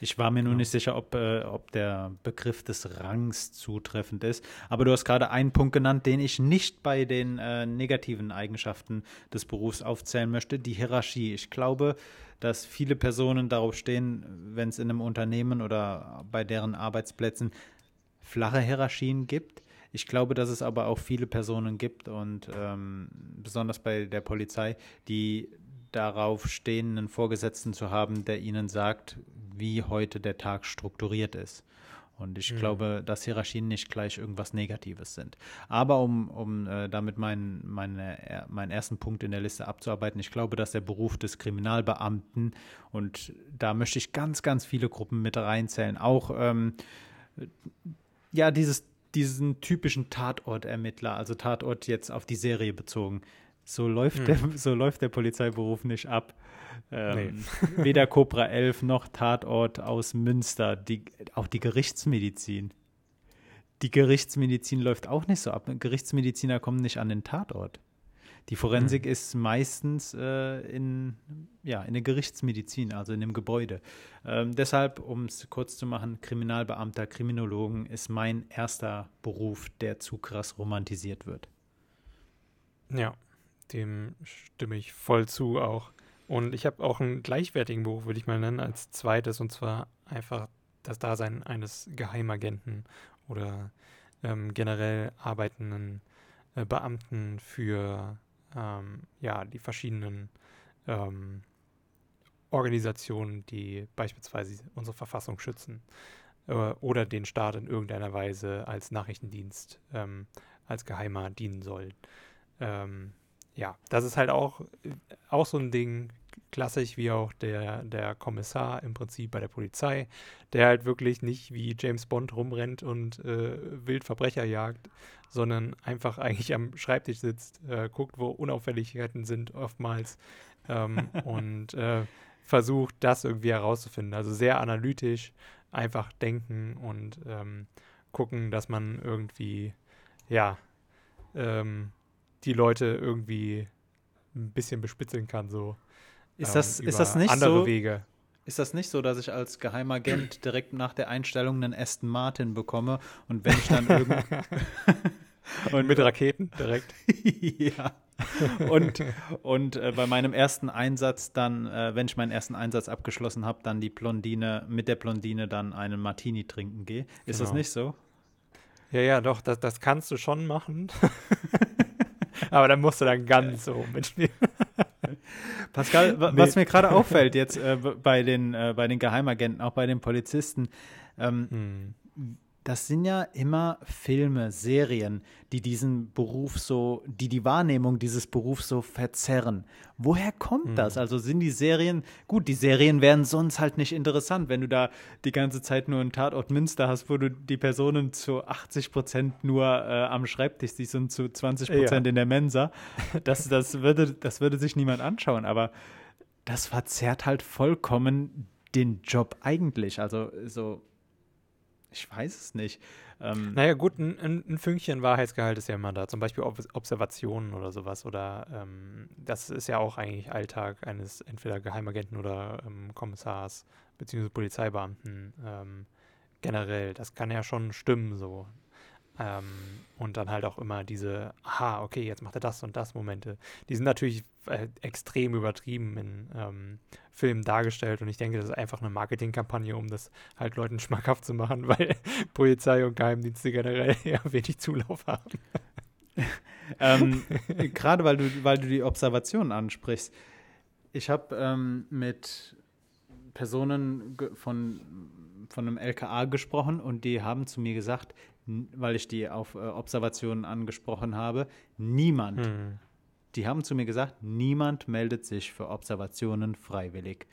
Ich war mir nur ja. nicht sicher, ob, äh, ob der Begriff des Rangs zutreffend ist. Aber du hast gerade einen Punkt genannt, den ich nicht bei den äh, negativen Eigenschaften des Berufs aufzählen möchte, die Hierarchie. Ich glaube, dass viele Personen darauf stehen, wenn es in einem Unternehmen oder bei deren Arbeitsplätzen flache Hierarchien gibt. Ich glaube, dass es aber auch viele Personen gibt und ähm, besonders bei der Polizei, die darauf stehen, einen Vorgesetzten zu haben, der ihnen sagt, wie heute der Tag strukturiert ist. Und ich Mhm. glaube, dass Hierarchien nicht gleich irgendwas Negatives sind. Aber um, um äh, damit meinen meine, meinen ersten Punkt in der Liste abzuarbeiten, ich glaube, dass der Beruf des Kriminalbeamten, und da möchte ich ganz, ganz viele Gruppen mit reinzählen, auch ähm, ja, dieses, diesen typischen Tatortermittler, also Tatort jetzt auf die Serie bezogen. So läuft, Hm. der, so läuft der Polizeiberuf nicht ab. Ähm, *laughs* Weder Cobra 11 noch Tatort aus Münster, die, auch die Gerichtsmedizin. Die Gerichtsmedizin läuft auch nicht so ab. Gerichtsmediziner kommen nicht an den Tatort. Die Forensik Hm. ist meistens äh, in, ja, in der Gerichtsmedizin, also in dem Gebäude. Ähm, deshalb, um es kurz zu machen, Kriminalbeamter, Kriminologen ist mein erster Beruf, der zu krass romantisiert wird. Ja, dem stimme ich voll zu auch. Und ich habe auch einen gleichwertigen Beruf, würde ich mal nennen, als zweites, und zwar einfach das Dasein eines Geheimagenten oder ähm, generell arbeitenden äh, Beamten für ähm, ja, die verschiedenen ähm, Organisationen, die beispielsweise unsere Verfassung schützen äh, oder den Staat in irgendeiner Weise als Nachrichtendienst, ähm, als Geheimer dienen sollen. Ja, das ist halt auch, äh, auch so ein Ding, klassisch wie auch der, der Kommissar im Prinzip bei der Polizei, der halt wirklich nicht wie James Bond rumrennt und äh, wild Verbrecher jagt, sondern einfach *laughs* eigentlich am Schreibtisch sitzt, äh, guckt, wo Unauffälligkeiten sind oftmals ähm, *laughs* und äh, versucht, das irgendwie herauszufinden. Also sehr analytisch, einfach denken und ähm, gucken, dass man irgendwie, ja, ähm, die Leute irgendwie ein bisschen bespitzeln kann, so. Ist ähm, das, ist das nicht andere so? Wege. Ist das nicht so, dass ich als Geheimagent direkt nach der Einstellung einen Aston Martin bekomme und wenn ich dann *laughs* irgend *laughs* Und mit Raketen direkt. *laughs* ja. Und, und äh, bei meinem ersten Einsatz dann, äh, wenn ich meinen ersten Einsatz abgeschlossen habe, dann die Blondine, mit der Blondine dann einen Martini trinken gehe. Ist das Genau. nicht so? Ja, ja, doch, das, das kannst du schon machen. Aber dann musst du dann ganz so mitspielen. *laughs* Pascal, Nee. was mir gerade auffällt jetzt äh, bei, den, äh, bei den Geheimagenten, auch bei den Polizisten, ähm, Hm. Das sind ja immer Filme, Serien, die diesen Beruf so, die die Wahrnehmung dieses Berufs so verzerren. Woher kommt das? Also sind die Serien, gut, die Serien wären sonst halt nicht interessant, wenn du da die ganze Zeit nur einen Tatort Münster hast, wo du die Personen zu 80 Prozent nur äh, am Schreibtisch siehst und zu 20 Prozent in der Mensa. Das, das, würde, das würde sich niemand anschauen, aber das verzerrt halt vollkommen den Job eigentlich. Also so, ich weiß es nicht. Ähm, Naja, gut, ein, ein, Fünkchen Wahrheitsgehalt ist ja immer da. Zum Beispiel Ob Observationen oder sowas. Oder ähm, das ist ja auch eigentlich Alltag eines entweder Geheimagenten oder ähm, Kommissars beziehungsweise Polizeibeamten ähm, generell. Das kann ja schon stimmen so. Ähm, und dann halt auch immer diese, aha, okay, jetzt macht er das und das Momente. Die sind natürlich äh, extrem übertrieben in ähm, Filmen dargestellt und ich denke, das ist einfach eine Marketingkampagne, um das halt Leuten *laughs* schmackhaft zu machen, weil *laughs* Polizei und Geheimdienste generell *laughs* ja wenig Zulauf haben. ähm, Gerade weil du, weil du die Observationen ansprichst. Ich habe ähm, mit Personen von, von einem LKA gesprochen und die haben zu mir gesagt, weil ich die auf äh, Observationen angesprochen habe, niemand, Hm. die haben zu mir gesagt, niemand meldet sich für Observationen freiwillig.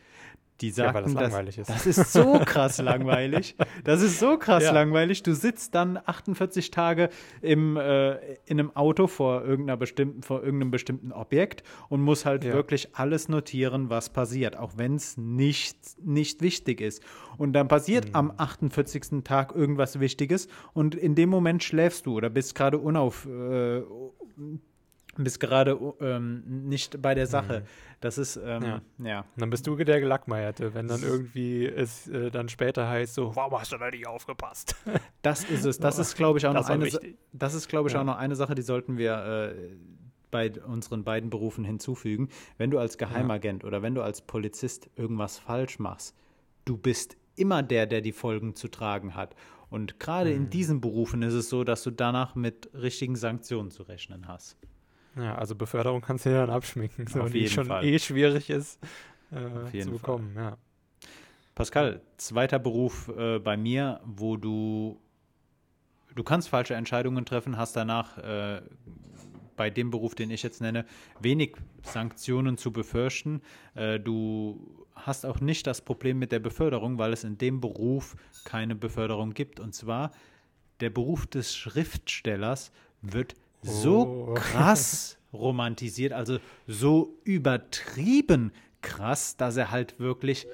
Die Ja, weil das sagten, das, langweilig ist. das ist so *laughs* krass langweilig. Das ist so krass Ja. langweilig. Du sitzt dann 48 Tage im, äh, in einem Auto vor, irgendeiner bestimmten, vor irgendeinem bestimmten Objekt und musst halt Ja. wirklich alles notieren, was passiert, auch wenn es nicht, nicht wichtig ist. Und dann passiert Mhm. am 48. Tag irgendwas Wichtiges und in dem Moment schläfst du oder bist gerade unauf. Äh, bist gerade ähm, nicht bei der Sache. Das ist, ähm, Ja. ja. Dann bist du der Gelackmeierte, wenn dann irgendwie es äh, dann später heißt so, warum hast du da nicht aufgepasst? *laughs* Das ist es. Das ist, glaube ich, auch Das noch eine. Wichtig. Das ist, glaube ich, Ja. auch noch eine Sache, die sollten wir äh, bei unseren beiden Berufen hinzufügen. Wenn du als Geheimagent oder wenn du als Polizist irgendwas falsch machst, du bist immer der, der die Folgen zu tragen hat. Und gerade Mhm. in diesen Berufen ist es so, dass du danach mit richtigen Sanktionen zu rechnen hast. Ja, also Beförderung kannst du dir dann abschminken, so, Auf die jeden schon Fall. eh schwierig ist äh, zu Fall. bekommen, ja. Pascal, zweiter Beruf äh, bei mir, wo du du kannst falsche Entscheidungen treffen, hast danach äh, bei dem Beruf, den ich jetzt nenne, wenig Sanktionen zu befürchten. Äh, du hast auch nicht das Problem mit der Beförderung, weil es in dem Beruf keine Beförderung gibt. Und zwar der Beruf des Schriftstellers wird so oh. krass *laughs* romantisiert, also so übertrieben krass, dass er halt wirklich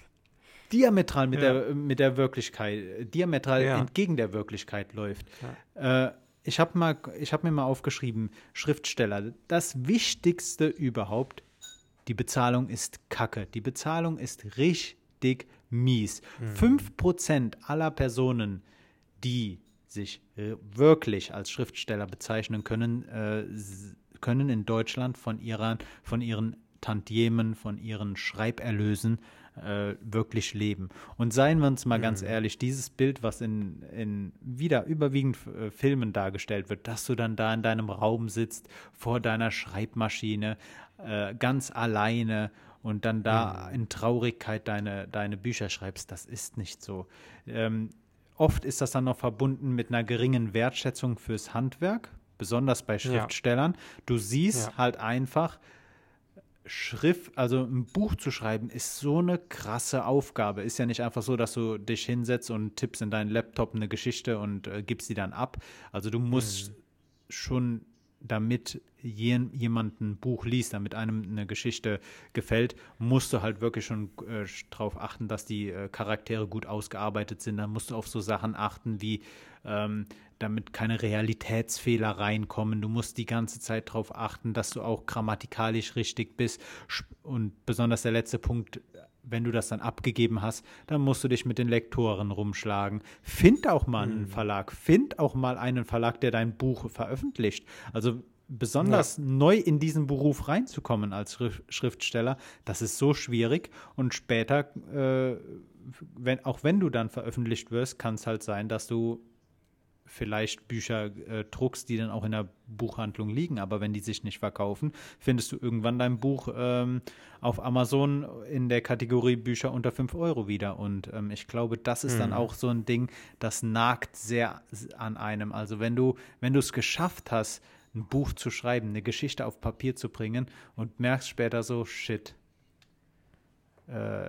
*laughs* diametral mit, ja. der, mit der Wirklichkeit, diametral ja. entgegen der Wirklichkeit läuft. Ja. Äh, ich habe hab mir mal aufgeschrieben, Schriftsteller, das Wichtigste überhaupt, die Bezahlung ist kacke. Die Bezahlung ist richtig mies. Mhm. 5% aller Personen, die sich äh, wirklich als Schriftsteller bezeichnen können, äh, können in Deutschland von, ihrer, von ihren Tantiemen, von ihren Schreiberlösen äh, wirklich leben. Und seien wir uns mal mhm. ganz ehrlich, dieses Bild, was in, in wieder überwiegend äh, Filmen dargestellt wird, dass du dann da in deinem Raum sitzt, vor deiner Schreibmaschine, äh, ganz alleine und dann da mhm. in Traurigkeit deine, deine Bücher schreibst, das ist nicht so. Ähm, oft ist das dann noch verbunden mit einer geringen Wertschätzung fürs Handwerk, besonders bei Schriftstellern. Ja. Du siehst ja. halt einfach, Schrift, also ein Buch zu schreiben, ist so eine krasse Aufgabe. Ist ja nicht einfach so, dass du dich hinsetzt und tippst in deinen Laptop eine Geschichte und äh, gibst sie dann ab. Also du musst mhm. schon, damit jemand ein Buch liest, damit einem eine Geschichte gefällt, musst du halt wirklich schon äh, darauf achten, dass die äh, Charaktere gut ausgearbeitet sind. Dann musst du auf so Sachen achten wie ähm, damit keine Realitätsfehler reinkommen. Du musst die ganze Zeit darauf achten, dass du auch grammatikalisch richtig bist. Und besonders der letzte Punkt, wenn du das dann abgegeben hast, dann musst du dich mit den Lektoren rumschlagen. Find auch mal einen mhm. Verlag. Find auch mal einen Verlag, der dein Buch veröffentlicht. Also besonders ja. neu in diesen Beruf reinzukommen als Schriftsteller, das ist so schwierig. Und später, äh, wenn, auch wenn du dann veröffentlicht wirst, kann es halt sein, dass du vielleicht Bücher äh, druckst, die dann auch in der Buchhandlung liegen, aber wenn die sich nicht verkaufen, findest du irgendwann dein Buch ähm, auf Amazon in der Kategorie Bücher unter 5 Euro wieder. Und ähm, ich glaube, das ist mhm. dann auch so ein Ding, das nagt sehr an einem. Also wenn du, wenn du es geschafft hast, ein Buch zu schreiben, eine Geschichte auf Papier zu bringen und merkst später so, shit, äh,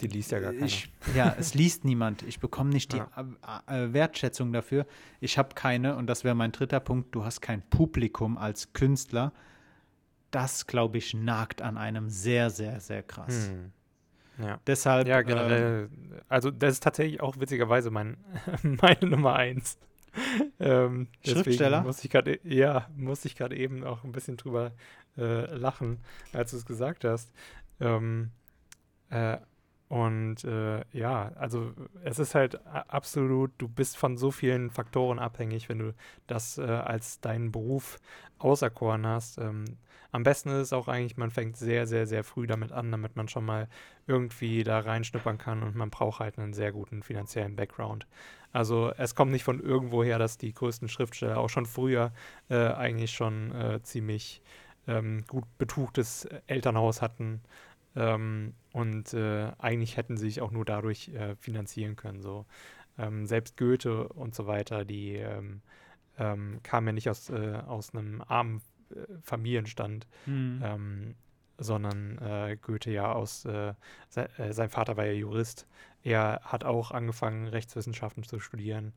die liest ja gar keiner. Ich, ja, es liest niemand. Ich bekomme nicht die ja. Wertschätzung dafür. Ich habe keine, und das wäre mein dritter Punkt, du hast kein Publikum als Künstler. Das, glaube ich, nagt an einem sehr, sehr, sehr krass. Hm. Ja. Deshalb. Ja, generell. Äh, also, das ist tatsächlich auch witzigerweise mein, *laughs* meine Nummer eins. ähm, Schriftsteller? Muss ich grad, ja, musste ich gerade eben auch ein bisschen drüber äh, lachen, als du es gesagt hast. Ähm, äh, und äh, ja, also es ist halt absolut, du bist von so vielen Faktoren abhängig, wenn du das äh, als deinen Beruf auserkoren hast. Ähm, am besten ist es auch eigentlich, man fängt sehr, sehr, sehr früh damit an, damit man schon mal irgendwie da reinschnuppern kann und man braucht halt einen sehr guten finanziellen Background. Also es kommt nicht von irgendwoher, dass die größten Schriftsteller auch schon früher äh, eigentlich schon äh, ziemlich ähm, gut betuchtes Elternhaus hatten ähm, und äh, eigentlich hätten sie sich auch nur dadurch äh, finanzieren können. So. Ähm, selbst Goethe und so weiter, die ähm, ähm kamen ja nicht aus, äh, aus einem armen äh, Familienstand, mhm. sondern äh, Goethe ja aus, äh, se sein Vater war ja Jurist. Er hat auch angefangen, Rechtswissenschaften zu studieren.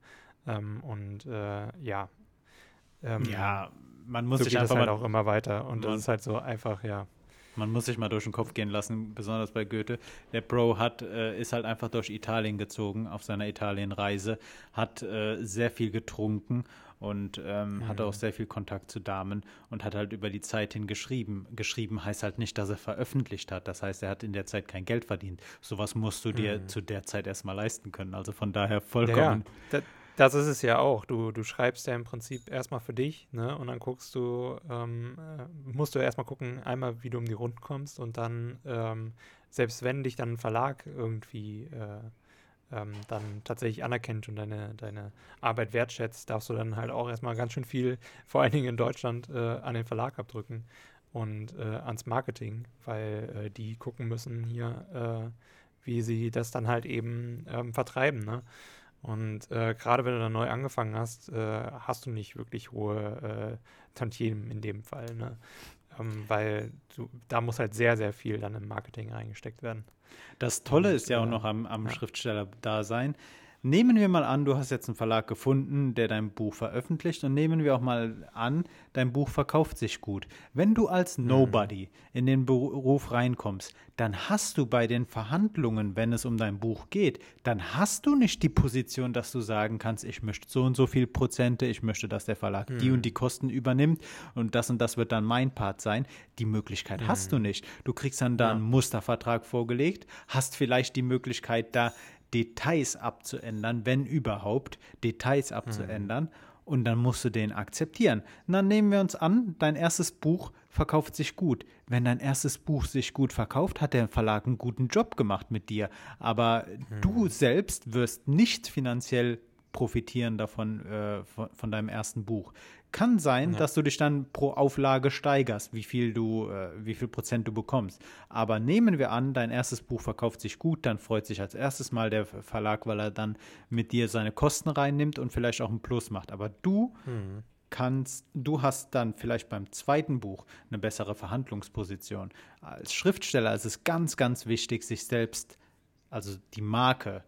Ähm, und ja. ja, man muss so sich einfach halt auch immer weiter. Und das ist halt so einfach, ja. Man muss sich mal durch den Kopf gehen lassen, besonders bei Goethe. Der Bro hat, äh, ist halt einfach durch Italien gezogen auf seiner Italienreise, hat äh, sehr viel getrunken und ähm, mhm. hatte auch sehr viel Kontakt zu Damen und hat halt über die Zeit hin geschrieben. Geschrieben heißt halt nicht, dass er veröffentlicht hat. Das heißt, er hat in der Zeit kein Geld verdient. Sowas musst du dir mhm. zu der Zeit erstmal leisten können. Also von daher vollkommen. Ja, ja. Das ist es ja auch. Du, du schreibst ja im Prinzip erstmal für dich, ne? Und dann guckst du, ähm, äh, musst du erstmal gucken, einmal, wie du um die Runden kommst und dann, ähm, selbst wenn dich dann ein Verlag irgendwie äh, ähm, dann tatsächlich anerkennt und deine, deine Arbeit wertschätzt, darfst du dann halt auch erstmal ganz schön viel, vor allen Dingen in Deutschland, äh, an den Verlag abdrücken und äh, ans Marketing, weil äh, die gucken müssen hier, äh, wie sie das dann halt eben ähm, vertreiben. Ne? Und äh, gerade wenn du dann neu angefangen hast, äh, hast du nicht wirklich hohe äh, Tantiemen in dem Fall. Ne? Ähm, weil du, da muss halt sehr, sehr viel dann im Marketing reingesteckt werden. Das Tolle Und, ist ja auch äh, noch am, am ja. Schriftsteller-Dasein. Nehmen wir mal an, du hast jetzt einen Verlag gefunden, der dein Buch veröffentlicht und nehmen wir auch mal an, dein Buch verkauft sich gut. Wenn du als mhm. Nobody in den Beruf reinkommst, dann hast du bei den Verhandlungen, wenn es um dein Buch geht, dann hast du nicht die Position, dass du sagen kannst, ich möchte so und so viel Prozente, ich möchte, dass der Verlag mhm. die und die Kosten übernimmt und das und das wird dann mein Part sein. Die Möglichkeit mhm. hast du nicht. Du kriegst dann da ja. einen Mustervertrag vorgelegt, hast vielleicht die Möglichkeit, da Details abzuändern, wenn überhaupt, Details abzuändern. Mhm. Und dann musst du den akzeptieren. Und dann nehmen wir uns an, dein erstes Buch verkauft sich gut. Wenn dein erstes Buch sich gut verkauft, hat der Verlag einen guten Job gemacht mit dir. Aber mhm. du selbst wirst nicht finanziell profitieren davon, äh, von, von, deinem ersten Buch. Kann sein, ja. dass du dich dann pro Auflage steigerst, wie viel du, äh, wie viel Prozent du bekommst. Aber nehmen wir an, dein erstes Buch verkauft sich gut, dann freut sich als erstes mal der Verlag, weil er dann mit dir seine Kosten reinnimmt und vielleicht auch einen Plus macht. Aber du mhm. kannst, du hast dann vielleicht beim zweiten Buch eine bessere Verhandlungsposition. Als Schriftsteller ist es ganz, ganz wichtig, sich selbst, also die Marke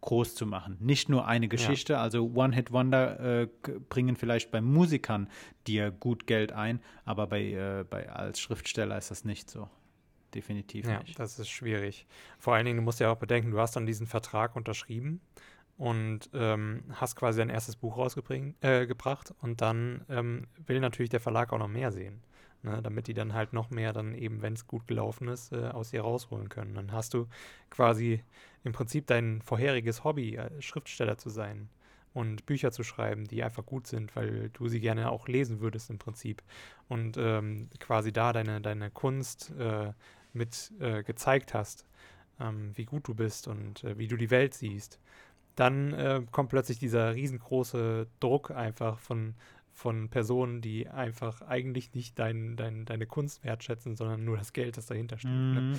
groß zu machen. Nicht nur eine Geschichte, ja. also One-Hit-Wonder äh, bringen vielleicht bei Musikern dir gut Geld ein, aber bei, äh, bei als Schriftsteller ist das nicht so. Definitiv ja, nicht. Das ist schwierig. Vor allen Dingen, du musst ja auch bedenken, du hast dann diesen Vertrag unterschrieben und ähm, hast quasi dein erstes Buch rausgebracht äh, und dann ähm, will natürlich der Verlag auch noch mehr sehen. Ne, damit die dann halt noch mehr dann eben, wenn es gut gelaufen ist, äh, aus ihr rausholen können. Dann hast du quasi im Prinzip dein vorheriges Hobby, äh, Schriftsteller zu sein und Bücher zu schreiben, die einfach gut sind, weil du sie gerne auch lesen würdest im Prinzip. Und ähm, quasi da deine, deine Kunst äh, mit äh, gezeigt hast, ähm, wie gut du bist und äh, wie du die Welt siehst. Dann äh, kommt plötzlich dieser riesengroße Druck einfach von von Personen, die einfach eigentlich nicht dein, dein, deine Kunst wertschätzen, sondern nur das Geld, das dahinter steht. Ne? Mhm. Ne?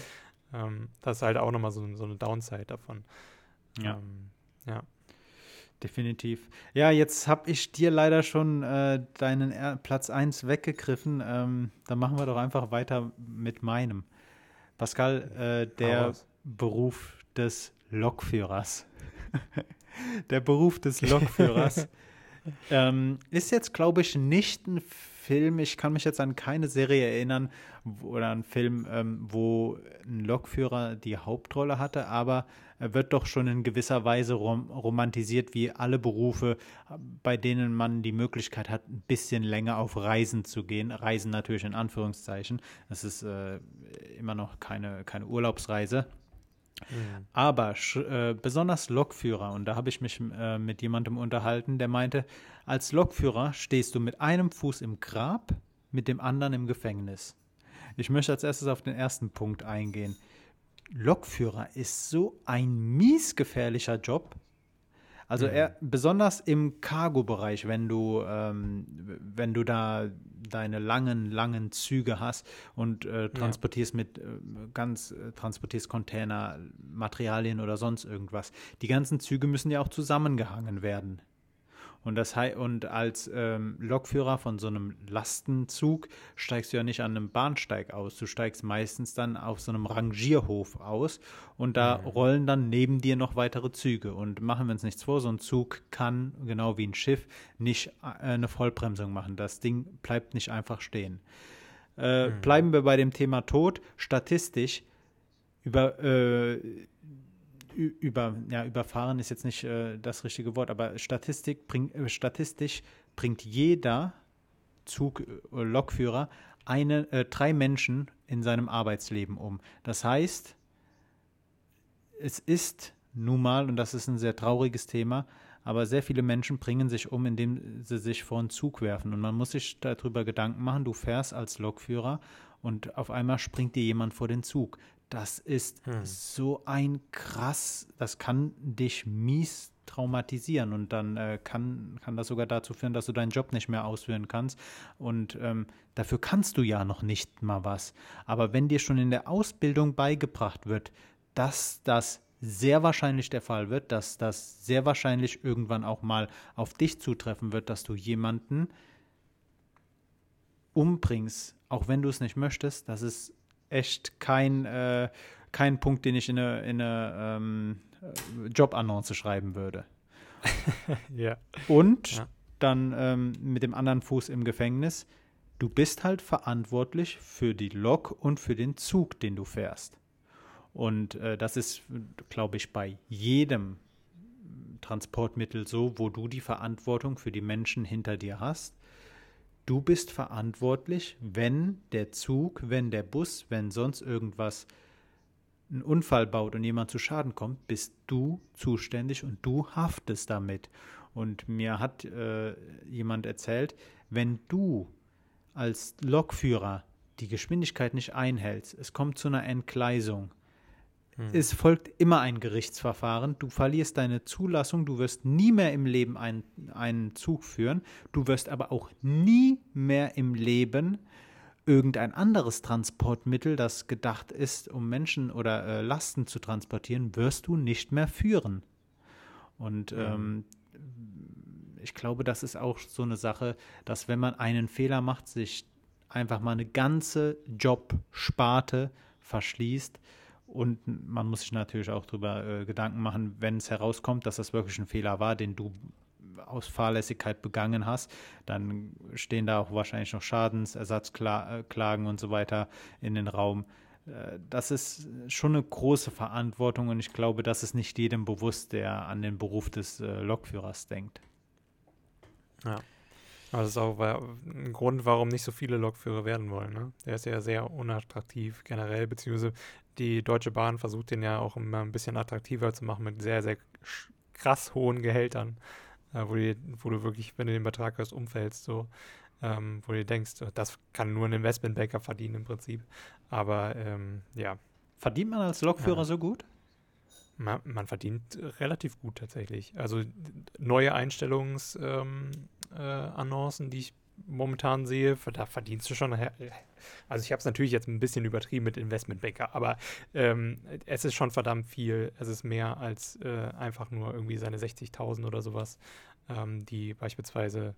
Ähm, das ist halt auch nochmal so, so eine Downside davon. Ja. Ähm, ja. Definitiv. Ja, jetzt habe ich dir leider schon äh, deinen er Platz 1 weggegriffen. Ähm, dann machen wir doch einfach weiter mit meinem. Pascal, äh, *laughs* der Beruf des Lokführers. der Beruf des Lokführers ähm, ist jetzt, glaube ich, nicht ein Film, ich kann mich jetzt an keine Serie erinnern oder einen Film, ähm, wo ein Lokführer die Hauptrolle hatte, aber er wird doch schon in gewisser Weise rom romantisiert wie alle Berufe, bei denen man die Möglichkeit hat, ein bisschen länger auf Reisen zu gehen. Reisen natürlich in Anführungszeichen. Das ist äh, immer noch keine, keine Urlaubsreise. Mhm. Aber äh, besonders Lokführer, und da habe ich mich äh, mit jemandem unterhalten, der meinte, als Lokführer stehst du mit einem Fuß im Grab, mit dem anderen im Gefängnis. Ich möchte als erstes auf den ersten Punkt eingehen. Lokführer ist so ein miesgefährlicher Job. Also mhm. er, besonders im Cargo-Bereich, wenn du, ähm, wenn du da deine langen, langen Züge hast und äh, transportierst ja. mit äh, ganz äh, transportierst Container, Materialien oder sonst irgendwas. Die ganzen Züge müssen ja auch zusammengehangen werden. Und, das, und als ähm, Lokführer von so einem Lastenzug steigst du ja nicht an einem Bahnsteig aus. Du steigst meistens dann auf so einem Rangierhof aus und da mhm. rollen dann neben dir noch weitere Züge. Und machen wir uns nichts vor, so ein Zug kann, genau wie ein Schiff, nicht äh, eine Vollbremsung machen. Das Ding bleibt nicht einfach stehen. Äh, mhm. Bleiben wir bei dem Thema Tod. Statistisch über äh, über, ja, überfahren ist jetzt nicht äh, das richtige Wort, aber Statistik bring, äh, statistisch bringt jeder Zug, äh, Lokführer eine, äh, drei Menschen in seinem Arbeitsleben um. Das heißt, es ist nun mal, und das ist ein sehr trauriges Thema, aber sehr viele Menschen bringen sich um, indem sie sich vor einen Zug werfen. Und man muss sich darüber Gedanken machen, du fährst als Lokführer und auf einmal springt dir jemand vor den Zug. Das ist hm. so ein krass, das kann dich mies traumatisieren und dann äh, kann, kann das sogar dazu führen, dass du deinen Job nicht mehr ausführen kannst. Und ähm, dafür kannst du ja noch nicht mal was. Aber wenn dir schon in der Ausbildung beigebracht wird, dass das sehr wahrscheinlich der Fall wird, dass das sehr wahrscheinlich irgendwann auch mal auf dich zutreffen wird, dass du jemanden umbringst, auch wenn du es nicht möchtest. Das ist echt kein, äh, kein Punkt, den ich in eine, in eine ähm, Jobannonce schreiben würde. *laughs* ja. Und Ja. dann ähm, mit dem anderen Fuß im Gefängnis, du bist halt verantwortlich für die Lok und für den Zug, den du fährst. Und äh, das ist, glaube ich, bei jedem Transportmittel so, wo du die Verantwortung für die Menschen hinter dir hast. Du bist verantwortlich, wenn der Zug, wenn der Bus, wenn sonst irgendwas einen Unfall baut und jemand zu Schaden kommt, bist du zuständig und du haftest damit. Und mir hat äh, jemand erzählt, wenn du als Lokführer die Geschwindigkeit nicht einhältst, es kommt zu einer Entgleisung, es folgt immer ein Gerichtsverfahren. Du verlierst deine Zulassung. Du wirst nie mehr im Leben einen, einen Zug führen. Du wirst aber auch nie mehr im Leben irgendein anderes Transportmittel, das gedacht ist, um Menschen oder äh, Lasten zu transportieren, wirst du nicht mehr führen. Und ähm, ich glaube, das ist auch so eine Sache, dass wenn man einen Fehler macht, sich einfach mal eine ganze Jobsparte verschließt. Und man muss sich natürlich auch darüber äh, Gedanken machen, wenn es herauskommt, dass das wirklich ein Fehler war, den du aus Fahrlässigkeit begangen hast, dann stehen da auch wahrscheinlich noch Schadensersatzklagen und so weiter in den Raum. Äh, Das ist schon eine große Verantwortung und ich glaube, das ist nicht jedem bewusst, der an den Beruf des äh, Lokführers denkt. Ja. Aber das ist auch wa- ein Grund, warum nicht so viele Lokführer werden wollen. Ne? Der ist ja sehr unattraktiv generell, beziehungsweise die Deutsche Bahn versucht den ja auch immer ein bisschen attraktiver zu machen mit sehr, sehr krass hohen Gehältern, äh, wo, die, wo du wirklich, wenn du den Betrag hörst, umfällst, so, ähm, wo du denkst, das kann nur ein Investmentbanker verdienen im Prinzip. Aber ähm, ja, Verdient man als Lokführer Ja. so gut? man, man verdient relativ gut tatsächlich. Also neue Einstellungsannoncen, ähm, äh, Annoncen, die ich momentan sehe, da verdienst du schon. Also ich habe es natürlich jetzt ein bisschen übertrieben mit Investmentbanker, aber ähm, es ist schon verdammt viel. Es ist mehr als äh, einfach nur irgendwie seine 60.000 oder sowas, ähm, die beispielsweise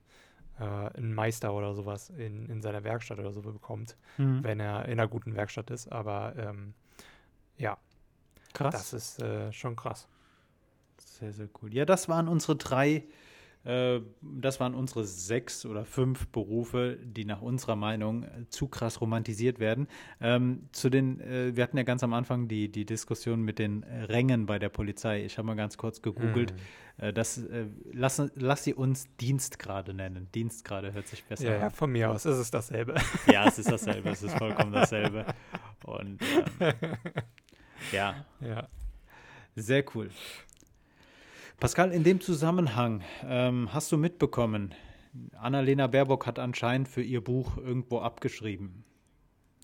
äh, ein Meister oder sowas in, in seiner Werkstatt oder so bekommt, Mhm. wenn er in einer guten Werkstatt ist. Aber ähm, ja, Krass. das ist äh, schon krass. Sehr, sehr cool. Ja, das waren unsere drei, äh, das waren unsere sechs oder fünf Berufe, die nach unserer Meinung äh, zu krass romantisiert werden. Ähm, zu den, äh, wir hatten ja ganz am Anfang die, die Diskussion mit den äh, Rängen bei der Polizei. Ich habe mal ganz kurz gegoogelt. Mhm. Äh, das, äh, lass, lass sie uns Dienstgrade nennen. Dienstgrade hört sich besser Ja, an. ja, von mir aus ist es dasselbe. *laughs* Ja, es ist dasselbe, es ist vollkommen dasselbe. Und ähm, *laughs* ja, ja. sehr cool. Pascal, in dem Zusammenhang ähm, hast du mitbekommen, Annalena Baerbock hat anscheinend für ihr Buch irgendwo abgeschrieben.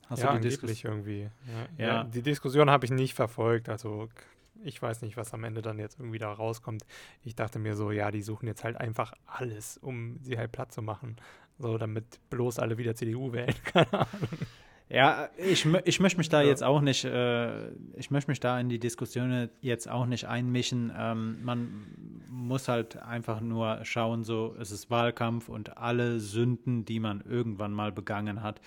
Hast ja, du die Diskussion? irgendwie. Ja, Ja. ja. die Diskussion habe ich nicht verfolgt. Also ich weiß nicht, was am Ende dann jetzt irgendwie da rauskommt. Ich dachte mir so, ja, die suchen jetzt halt einfach alles, um sie halt platt zu machen. So, damit bloß alle wieder CDU wählen. *laughs* Keine Ahnung. Ja, ich, ich möchte mich da Ja. jetzt auch nicht, äh, ich möchte mich da in die Diskussion jetzt auch nicht einmischen. Ähm, man muss halt einfach nur schauen, so, es ist Wahlkampf und alle Sünden, die man irgendwann mal begangen hat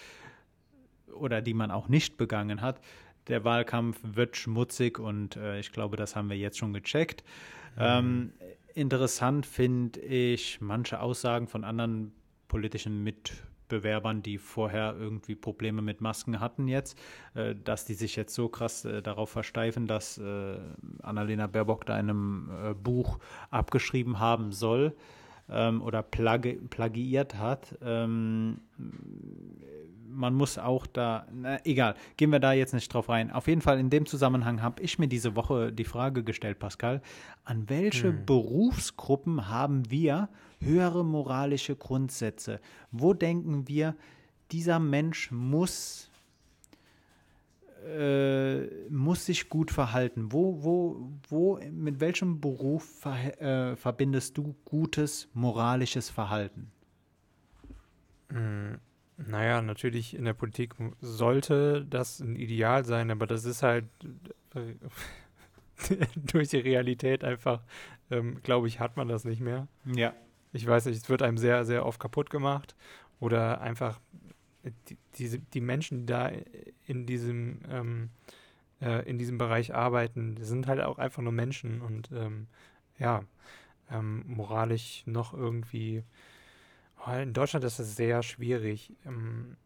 oder die man auch nicht begangen hat, der Wahlkampf wird schmutzig und äh, ich glaube, das haben wir jetzt schon gecheckt. Ähm, interessant finde ich manche Aussagen von anderen politischen Mitbewerbern, die vorher irgendwie Probleme mit Masken hatten jetzt, äh, dass die sich jetzt so krass äh, darauf versteifen, dass äh, Annalena Baerbock da in einem äh, Buch abgeschrieben haben soll ähm, oder plagi plagiiert hat. Ähm, man muss auch da, na, egal, gehen wir da jetzt nicht drauf rein. Auf jeden Fall in dem Zusammenhang habe ich mir diese Woche die Frage gestellt, Pascal, an welche Berufsgruppen haben wir höhere moralische Grundsätze? Wo denken wir, dieser Mensch muss äh, muss sich gut verhalten? Wo, wo, wo, mit welchem Beruf ver äh, verbindest du gutes moralisches Verhalten? Mm, Naja, natürlich in der Politik sollte das ein Ideal sein, aber das ist halt *laughs* durch die Realität einfach, ähm, glaube ich, hat man das nicht mehr. Ja. Ich weiß nicht, es wird einem sehr, sehr oft kaputt gemacht oder einfach die, diese, die Menschen, die da in diesem, ähm, äh, in diesem Bereich arbeiten, sind halt auch einfach nur Menschen und ähm, ja, ähm, moralisch noch irgendwie. Oh, in Deutschland ist das sehr schwierig. Ähm,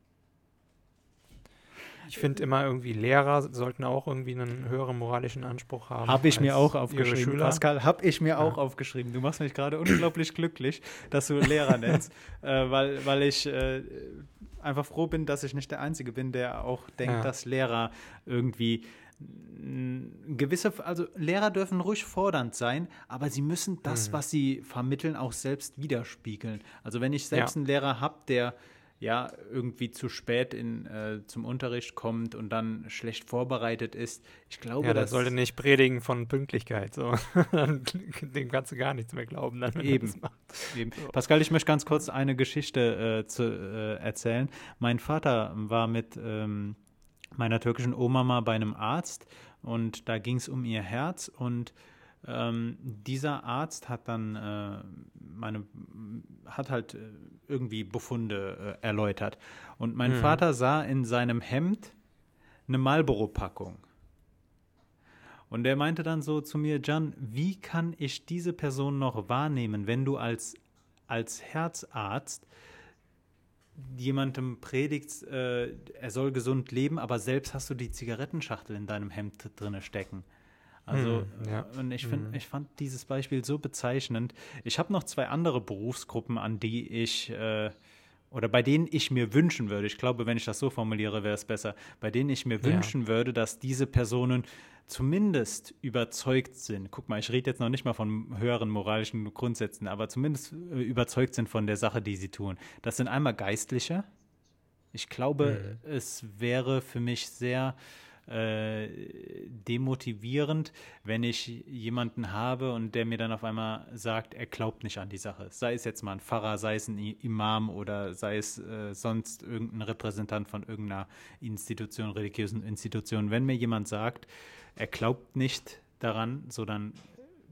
ich finde immer irgendwie Lehrer sollten auch irgendwie einen höheren moralischen Anspruch haben. Habe ich mir auch aufgeschrieben, Pascal. Habe ich mir ja. auch aufgeschrieben. Du machst mich gerade unglaublich glücklich, dass du Lehrer nennst, *laughs* äh, weil, weil ich äh, einfach froh bin, dass ich nicht der Einzige bin, der auch denkt, ja. dass Lehrer irgendwie gewisse, also Lehrer dürfen ruhig fordernd sein, aber sie müssen das, mhm. was sie vermitteln, auch selbst widerspiegeln. Also wenn ich selbst ja. einen Lehrer habe, der ja irgendwie zu spät in, äh, zum Unterricht kommt und dann schlecht vorbereitet ist. Ich glaube, ja, das sollte nicht predigen von Pünktlichkeit. So. *laughs* Dem kannst du gar nichts mehr glauben, dann, wenn Eben. Eben. So. Pascal, ich möchte ganz kurz eine Geschichte äh, zu, äh, erzählen. Mein Vater war mit ähm, meiner türkischen Oma mal bei einem Arzt und da ging es um ihr Herz und ähm, dieser Arzt hat dann äh, meine, hat halt äh, irgendwie Befunde äh, erläutert. Und mein mhm. Vater sah in seinem Hemd eine Marlboro-Packung. Und er meinte dann so zu mir, Jan, wie kann ich diese Person noch wahrnehmen, wenn du als, als Herzarzt jemandem predigst, äh, er soll gesund leben, aber selbst hast du die Zigarettenschachtel in deinem Hemd drinne stecken. Also, hm, ja. und ich, find, hm. ich fand dieses Beispiel so bezeichnend. Ich habe noch zwei andere Berufsgruppen, an die ich äh, oder bei denen ich mir wünschen würde, ich glaube, wenn ich das so formuliere, wäre es besser, bei denen ich mir ja. wünschen würde, dass diese Personen zumindest überzeugt sind. Guck mal, ich rede jetzt noch nicht mal von höheren moralischen Grundsätzen, aber zumindest äh, überzeugt sind von der Sache, die sie tun. Das sind einmal Geistliche. Ich glaube, mhm. es wäre für mich sehr äh, demotivierend, wenn ich jemanden habe und der mir dann auf einmal sagt, er glaubt nicht an die Sache. Sei es jetzt mal ein Pfarrer, sei es ein Imam oder sei es äh, sonst irgendein Repräsentant von irgendeiner Institution, religiösen Institution. Wenn mir jemand sagt, er glaubt nicht daran, so dann,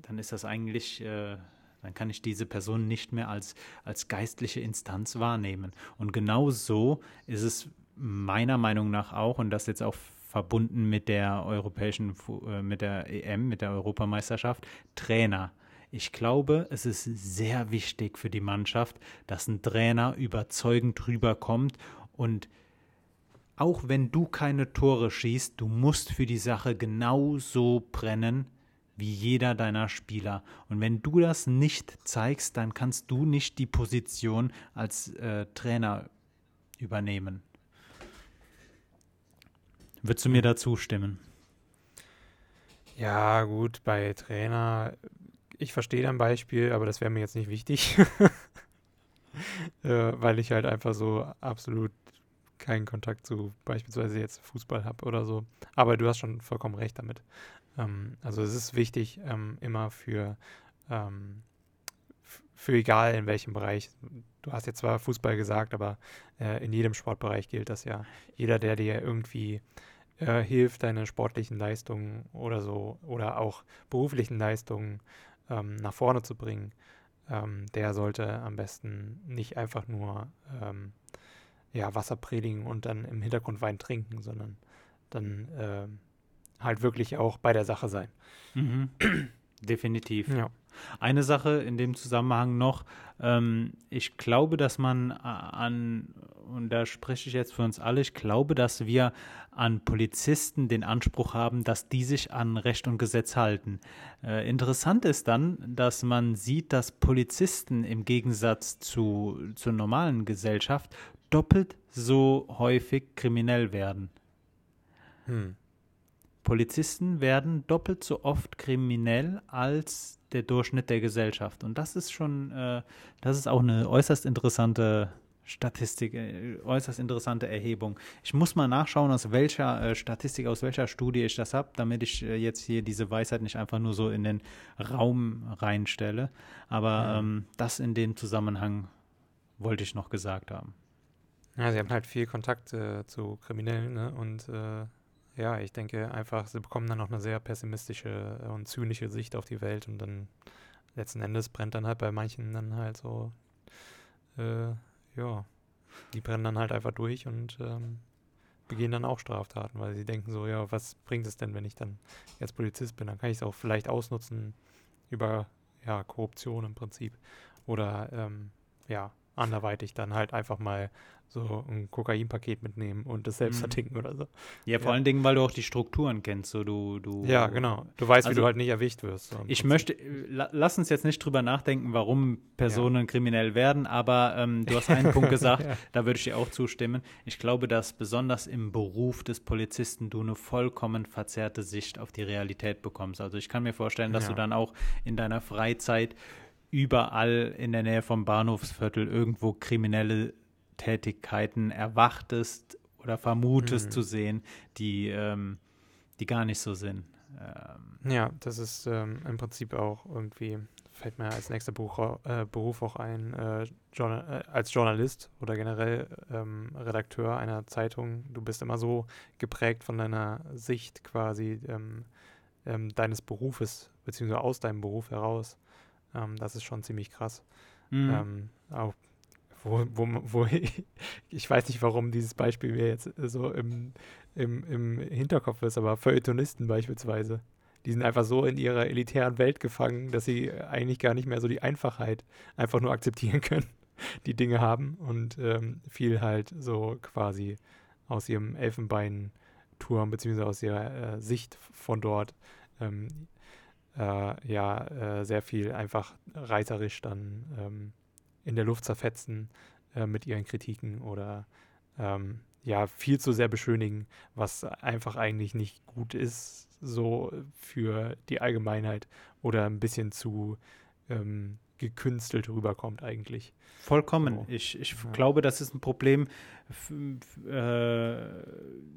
dann ist das eigentlich äh, dann kann ich diese Person nicht mehr als, als geistliche Instanz wahrnehmen. Und genau so ist es meiner Meinung nach auch, und das jetzt auch verbunden mit der europäischen, äh, mit der EM, mit der Europameisterschaft, Trainer. Ich glaube, es ist sehr wichtig für die Mannschaft, dass ein Trainer überzeugend rüberkommt und auch wenn du keine Tore schießt, du musst für die Sache genauso brennen wie jeder deiner Spieler. Und wenn du das nicht zeigst, dann kannst du nicht die Position als äh, Trainer übernehmen. Würdest du mir da zustimmen? Ja, gut, bei Trainer, ich verstehe dein Beispiel, aber das wäre mir jetzt nicht wichtig, *laughs* äh, weil ich halt einfach so absolut keinen Kontakt zu beispielsweise jetzt Fußball habe oder so. Aber du hast schon vollkommen recht damit. Ähm, also es ist wichtig, ähm, immer für, ähm, für egal in welchem Bereich, du hast jetzt zwar Fußball gesagt, aber äh, in jedem Sportbereich gilt das ja. Jeder, der dir irgendwie äh, hilft, deine sportlichen Leistungen oder so oder auch beruflichen Leistungen ähm, nach vorne zu bringen, ähm, der sollte am besten nicht einfach nur ähm, ja, Wasser predigen und dann im Hintergrund Wein trinken, sondern dann äh, halt wirklich auch bei der Sache sein. Mhm. *clears throat* Definitiv. Ja. Eine Sache in dem Zusammenhang noch, ähm, ich glaube, dass man an, und da spreche ich jetzt für uns alle, ich glaube, dass wir an Polizisten den Anspruch haben, dass die sich an Recht und Gesetz halten. Äh, interessant ist dann, dass man sieht, dass Polizisten im Gegensatz zu, zur normalen Gesellschaft doppelt so häufig kriminell werden. Hm. Polizisten werden doppelt so oft kriminell als der Durchschnitt der Gesellschaft. Und das ist schon, äh, das ist auch eine äußerst interessante Statistik, äh, äußerst interessante Erhebung. Ich muss mal nachschauen, aus welcher äh, Statistik, aus welcher Studie ich das habe, damit ich äh, jetzt hier diese Weisheit nicht einfach nur so in den Raum reinstelle. Aber mhm. ähm, das in dem Zusammenhang wollte ich noch gesagt haben. Ja, sie haben halt viel Kontakt äh, zu Kriminellen ne? und ja, ich denke einfach, sie bekommen dann noch eine sehr pessimistische und zynische Sicht auf die Welt und dann letzten Endes brennt dann halt bei manchen dann halt so, äh, ja, die brennen dann halt einfach durch und ähm, begehen dann auch Straftaten, weil sie denken so, ja, was bringt es denn, wenn ich dann jetzt Polizist bin? Dann kann ich es auch vielleicht ausnutzen über ja, Korruption im Prinzip oder ähm, ja, anderweitig dann halt einfach mal so ein Kokainpaket mitnehmen und das selbst mhm. verticken oder so. Ja, vor ja. allen Dingen, weil du auch die Strukturen kennst. So du, du, ja, genau. Du weißt, also, wie du halt nicht erwischt wirst. So ich möchte, lass uns jetzt nicht drüber nachdenken, warum Personen ja. kriminell werden, aber ähm, du hast einen Punkt *laughs* gesagt, ja. da würde ich dir auch zustimmen. Ich glaube, dass besonders im Beruf des Polizisten du eine vollkommen verzerrte Sicht auf die Realität bekommst. Also ich kann mir vorstellen, dass du dann auch in deiner Freizeit überall in der Nähe vom Bahnhofsviertel irgendwo kriminelle Tätigkeiten erwartest oder vermutest mhm. zu sehen, die, ähm, die gar nicht so sind. Ähm, ja, das ist ähm, im Prinzip auch irgendwie, fällt mir als nächster Buch, äh, Beruf auch ein, äh, Journal, äh, als Journalist oder generell ähm, Redakteur einer Zeitung. Du bist immer so geprägt von deiner Sicht quasi ähm, ähm, deines Berufes, beziehungsweise aus deinem Beruf heraus. Das ist schon ziemlich krass. Mhm. auch wo, wo, wo ich, *laughs* ich weiß nicht, warum dieses Beispiel mir jetzt so im, im, im Hinterkopf ist, aber Feuilletonisten beispielsweise, die sind einfach so in ihrer elitären Welt gefangen, dass sie eigentlich gar nicht mehr so die Einfachheit einfach nur akzeptieren *laughs* können, die Dinge haben und ähm, viel halt so quasi aus ihrem Elfenbeinturm beziehungsweise aus ihrer äh, Sicht von dort ähm, äh, ja äh, sehr viel einfach reiterisch dann ähm, in der Luft zerfetzen äh, mit ihren Kritiken oder ähm, ja, viel zu sehr beschönigen, was einfach eigentlich nicht gut ist, so für die Allgemeinheit oder ein bisschen zu ähm, gekünstelt rüberkommt eigentlich. Vollkommen. So. Ich, ich ja. glaube, das ist ein Problem, äh,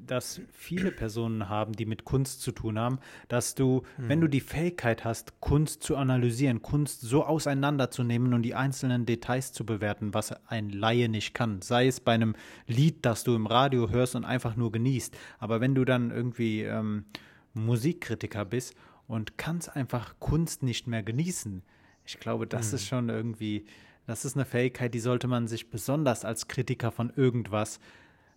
das viele Personen haben, die mit Kunst zu tun haben, dass du, hm. wenn du die Fähigkeit hast, Kunst zu analysieren, Kunst so auseinanderzunehmen und die einzelnen Details zu bewerten, was ein Laie nicht kann, sei es bei einem Lied, das du im Radio hörst und einfach nur genießt, aber wenn du dann irgendwie ähm, Musikkritiker bist und kannst einfach Kunst nicht mehr genießen, ich glaube, das mhm. ist schon irgendwie, das ist eine Fähigkeit, die sollte man sich besonders als Kritiker von irgendwas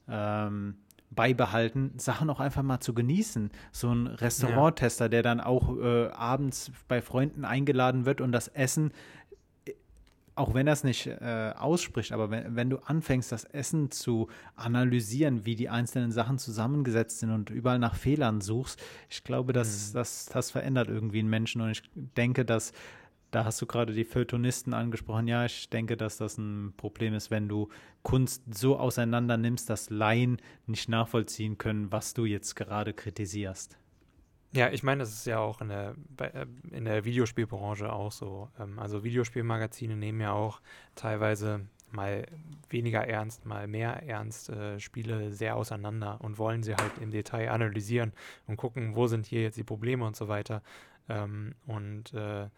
ähm, beibehalten, Sachen auch einfach mal zu genießen. So ein Restauranttester, der dann auch äh, abends bei Freunden eingeladen wird und das Essen, äh, auch wenn er es nicht äh, ausspricht, aber wenn, wenn du anfängst, das Essen zu analysieren, wie die einzelnen Sachen zusammengesetzt sind und überall nach Fehlern suchst, ich glaube, dass, mhm. das, das verändert irgendwie einen Menschen und ich denke, dass da hast du gerade die Feuilletonisten angesprochen. Ja, ich denke, dass das ein Problem ist, wenn du Kunst so auseinander nimmst, dass Laien nicht nachvollziehen können, was du jetzt gerade kritisierst. Ja, ich meine, das ist ja auch in der, äh, in der Videospielbranche auch so. Ähm, also Videospielmagazine nehmen ja auch teilweise mal weniger ernst, mal mehr ernst äh, Spiele sehr auseinander und wollen sie halt im Detail analysieren und gucken, wo sind hier jetzt die Probleme und so weiter. Ähm, und äh,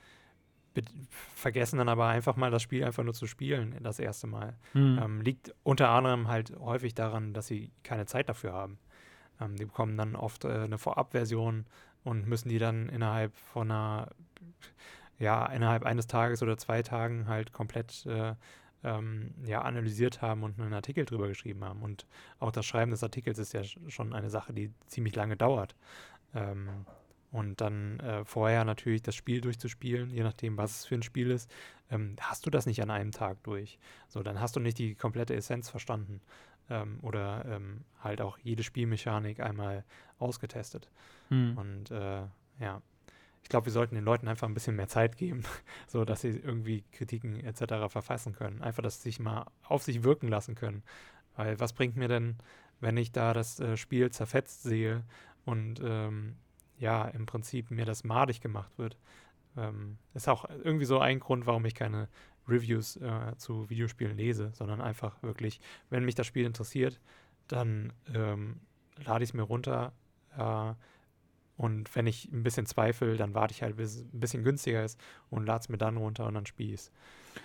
vergessen dann aber einfach mal das Spiel einfach nur zu spielen, das erste Mal. Mhm. Ähm, liegt unter anderem halt häufig daran, dass sie keine Zeit dafür haben. Ähm, die bekommen dann oft äh, eine Vorabversion und müssen die dann innerhalb von einer, ja, innerhalb eines Tages oder zwei Tagen halt komplett äh, ähm, ja, analysiert haben und einen Artikel drüber geschrieben haben. Und auch das Schreiben des Artikels ist ja schon eine Sache, die ziemlich lange dauert. Ähm, und dann äh, vorher natürlich das Spiel durchzuspielen, je nachdem, was es für ein Spiel ist, ähm, hast du das nicht an einem Tag durch. So, dann hast du nicht die komplette Essenz verstanden ähm, oder ähm, halt auch jede Spielmechanik einmal ausgetestet. Hm. Und äh, ja, ich glaube, wir sollten den Leuten einfach ein bisschen mehr Zeit geben, *laughs* so dass sie irgendwie Kritiken etc. verfassen können. Einfach, dass sie sich mal auf sich wirken lassen können. Weil was bringt mir denn, wenn ich da das äh, Spiel zerfetzt sehe und ähm, ja, im Prinzip mir das madig gemacht wird. Ähm, ist auch irgendwie so ein Grund, warum ich keine Reviews äh, zu Videospielen lese, sondern einfach wirklich, wenn mich das Spiel interessiert, dann ähm, lade ich es mir runter. Äh, und wenn ich ein bisschen zweifle, dann warte ich halt, bis es ein bisschen günstiger ist und lade es mir dann runter und dann spiele ich es.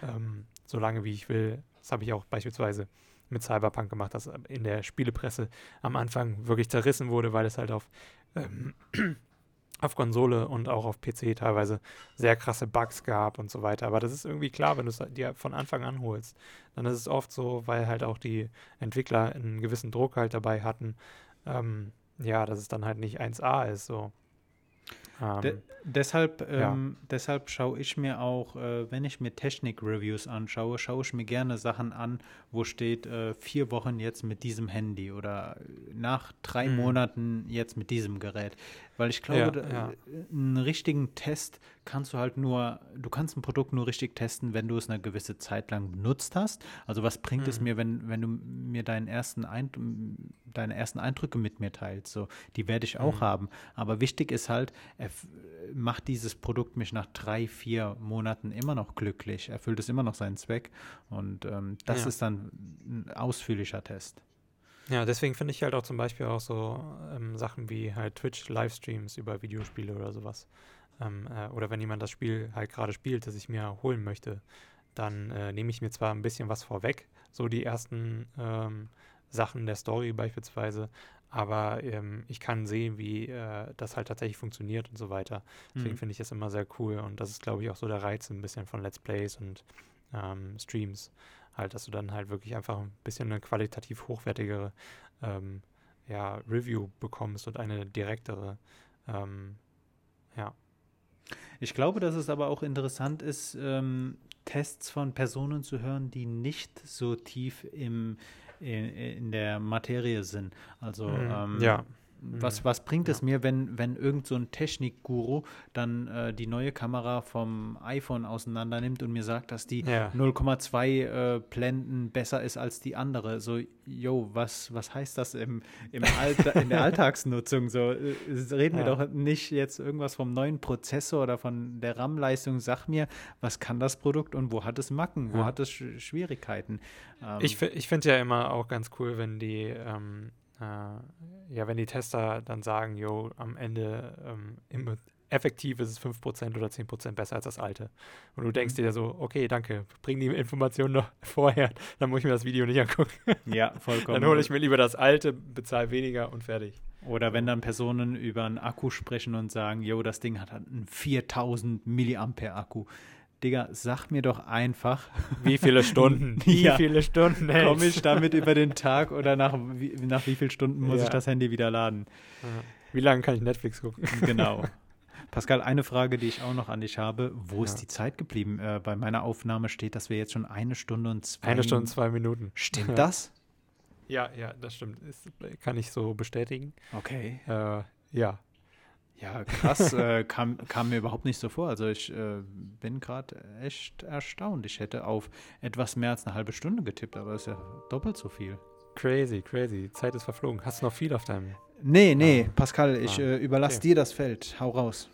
Ähm, so lange wie ich will. Das habe ich auch beispielsweise mit Cyberpunk gemacht, das in der Spielepresse am Anfang wirklich zerrissen wurde, weil es halt auf, ähm, *clears throat* auf Konsole und auch auf PC teilweise sehr krasse Bugs gab und so weiter. Aber das ist irgendwie klar, wenn du es dir von Anfang an holst, dann ist es oft so, weil halt auch die Entwickler einen gewissen Druck halt dabei hatten, ähm, ja, dass es dann halt nicht 1A ist, so. De ähm, deshalb, ja. ähm, deshalb schaue ich mir auch, äh, wenn ich mir Technik-Reviews anschaue, schaue ich mir gerne Sachen an, wo steht äh, vier Wochen jetzt mit diesem Handy oder nach drei mhm. Monaten jetzt mit diesem Gerät. Weil ich glaube, ja, ja. einen richtigen Test kannst du halt nur, du kannst ein Produkt nur richtig testen, wenn du es eine gewisse Zeit lang benutzt hast. Also was bringt mhm. es mir, wenn, wenn du mir deinen ersten Eindruck, deine ersten Eindrücke mit mir teilst? So, die werde ich auch mhm. haben. Aber wichtig ist halt, macht dieses Produkt mich nach drei, vier Monaten immer noch glücklich, erfüllt es immer noch seinen Zweck. Und ähm, das ja. ist dann ein ausführlicher Test. Ja, deswegen finde ich halt auch zum Beispiel auch so ähm, Sachen wie halt Twitch-Livestreams über Videospiele oder sowas. Ähm, äh, oder wenn jemand das Spiel halt gerade spielt, das ich mir holen möchte, dann äh, nehme ich mir zwar ein bisschen was vorweg, so die ersten ähm, Sachen der Story beispielsweise, aber ähm, ich kann sehen, wie äh, das halt tatsächlich funktioniert und so weiter. Deswegen mhm. finde ich das immer sehr cool und das ist, glaube ich, auch so der Reiz ein bisschen von Let's Plays und ähm, Streams halt, dass du dann halt wirklich einfach ein bisschen eine qualitativ hochwertigere ähm, ja, Review bekommst und eine direktere. Ähm, ja. Ich glaube, dass es aber auch interessant ist, ähm, Tests von Personen zu hören, die nicht so tief im, in, in der Materie sind. Also mhm. ja. Was, mhm. was bringt ja. es mir, wenn, wenn irgend so ein Technikguru dann äh, die neue Kamera vom iPhone auseinander nimmt und mir sagt, dass die ja. 0,2 äh, Blenden besser ist als die andere? So, yo, was, was heißt das im, im in der *laughs* Alltagsnutzung? So, äh, reden ja. wir doch nicht jetzt irgendwas vom neuen Prozessor oder von der RAM-Leistung. Sag mir, was kann das Produkt und wo hat es Macken? Wo hat es Sch Schwierigkeiten? Ähm, ich ich finde ja immer auch ganz cool, wenn die ähm äh, ja, wenn die Tester dann sagen, jo, am Ende ähm, effektiv ist es 5% oder 10% besser als das alte. Und du denkst mhm. dir so, okay, danke, bring die Informationen noch *laughs* vorher, dann muss ich mir das Video nicht angucken. *laughs* Ja, vollkommen. dann hole ich mir lieber das alte, bezahle weniger und fertig. Oder wenn dann Personen über einen Akku sprechen und sagen, jo, das Ding hat einen 4000 Milliampere Akku. Digga, sag mir doch einfach. *laughs* Wie viele Stunden? *laughs* Wie ja. viele Stunden komme ich damit über den *laughs* Tag oder nach wie, nach wie vielen Stunden muss ja. ich das Handy wieder laden? Wie lange kann ich Netflix gucken? Genau. Pascal, eine Frage, die ich auch noch an dich habe. Wo ja. ist die Zeit geblieben? Äh, bei meiner Aufnahme steht, dass wir jetzt schon eine Stunde und zwei Eine Stunde und zwei Minuten. Stimmt das? Ja, ja, das stimmt. Das kann ich so bestätigen. Okay. Äh, ja. Ja, krass, äh, kam, kam mir überhaupt nicht so vor. Also ich äh, bin gerade echt erstaunt. Ich hätte auf etwas mehr als eine halbe Stunde getippt, aber das ist ja doppelt so viel. Crazy, crazy. Die Zeit ist verflogen. Hast du noch viel auf deinem? Nee, nee, ah. Pascal, ich ah. äh, überlasse okay. dir das Feld. Hau raus.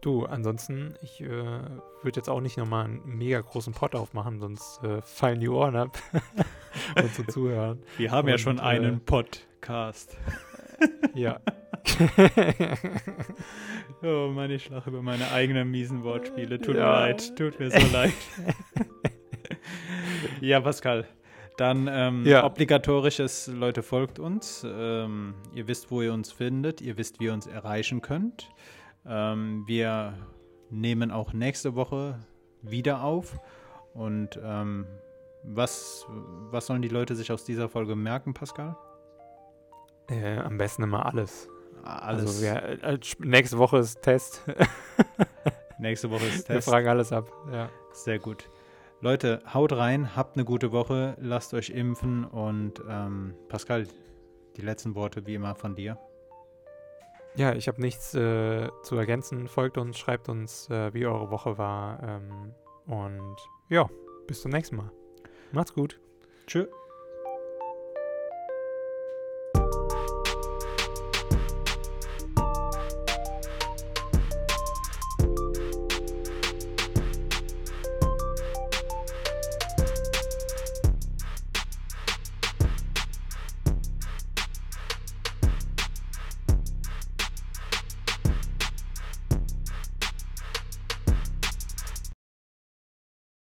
Du, ansonsten, ich äh, würde jetzt auch nicht nochmal einen mega großen Pot aufmachen, sonst äh, fallen die Ohren ab *laughs* und zu zuhören. Wir haben und, ja schon einen äh, Podcast. ja, *laughs* *laughs* oh Mann, ich lache über meine eigenen miesen Wortspiele. Tut ja. mir leid, tut mir so *laughs* leid. ja, Pascal. Dann ähm, ja. obligatorisches, Leute, folgt uns. Ähm, ihr wisst, wo ihr uns findet. Ihr wisst, wie ihr uns erreichen könnt. Ähm, wir nehmen auch nächste Woche wieder auf. Und ähm, was, was sollen die Leute sich aus dieser Folge merken, Pascal? Äh, am besten immer alles. Alles. Also wir, äh, nächste Woche ist Test. *laughs* nächste Woche ist *laughs* Test. Wir fragen alles ab. Ja. Sehr gut. Leute, haut rein, habt eine gute Woche, lasst euch impfen und ähm, Pascal, die letzten Worte wie immer von dir. Ja, ich habe nichts äh, zu ergänzen. Folgt uns, schreibt uns, äh, wie eure Woche war. Ähm, und ja, bis zum nächsten Mal. Macht's gut. Tschüss.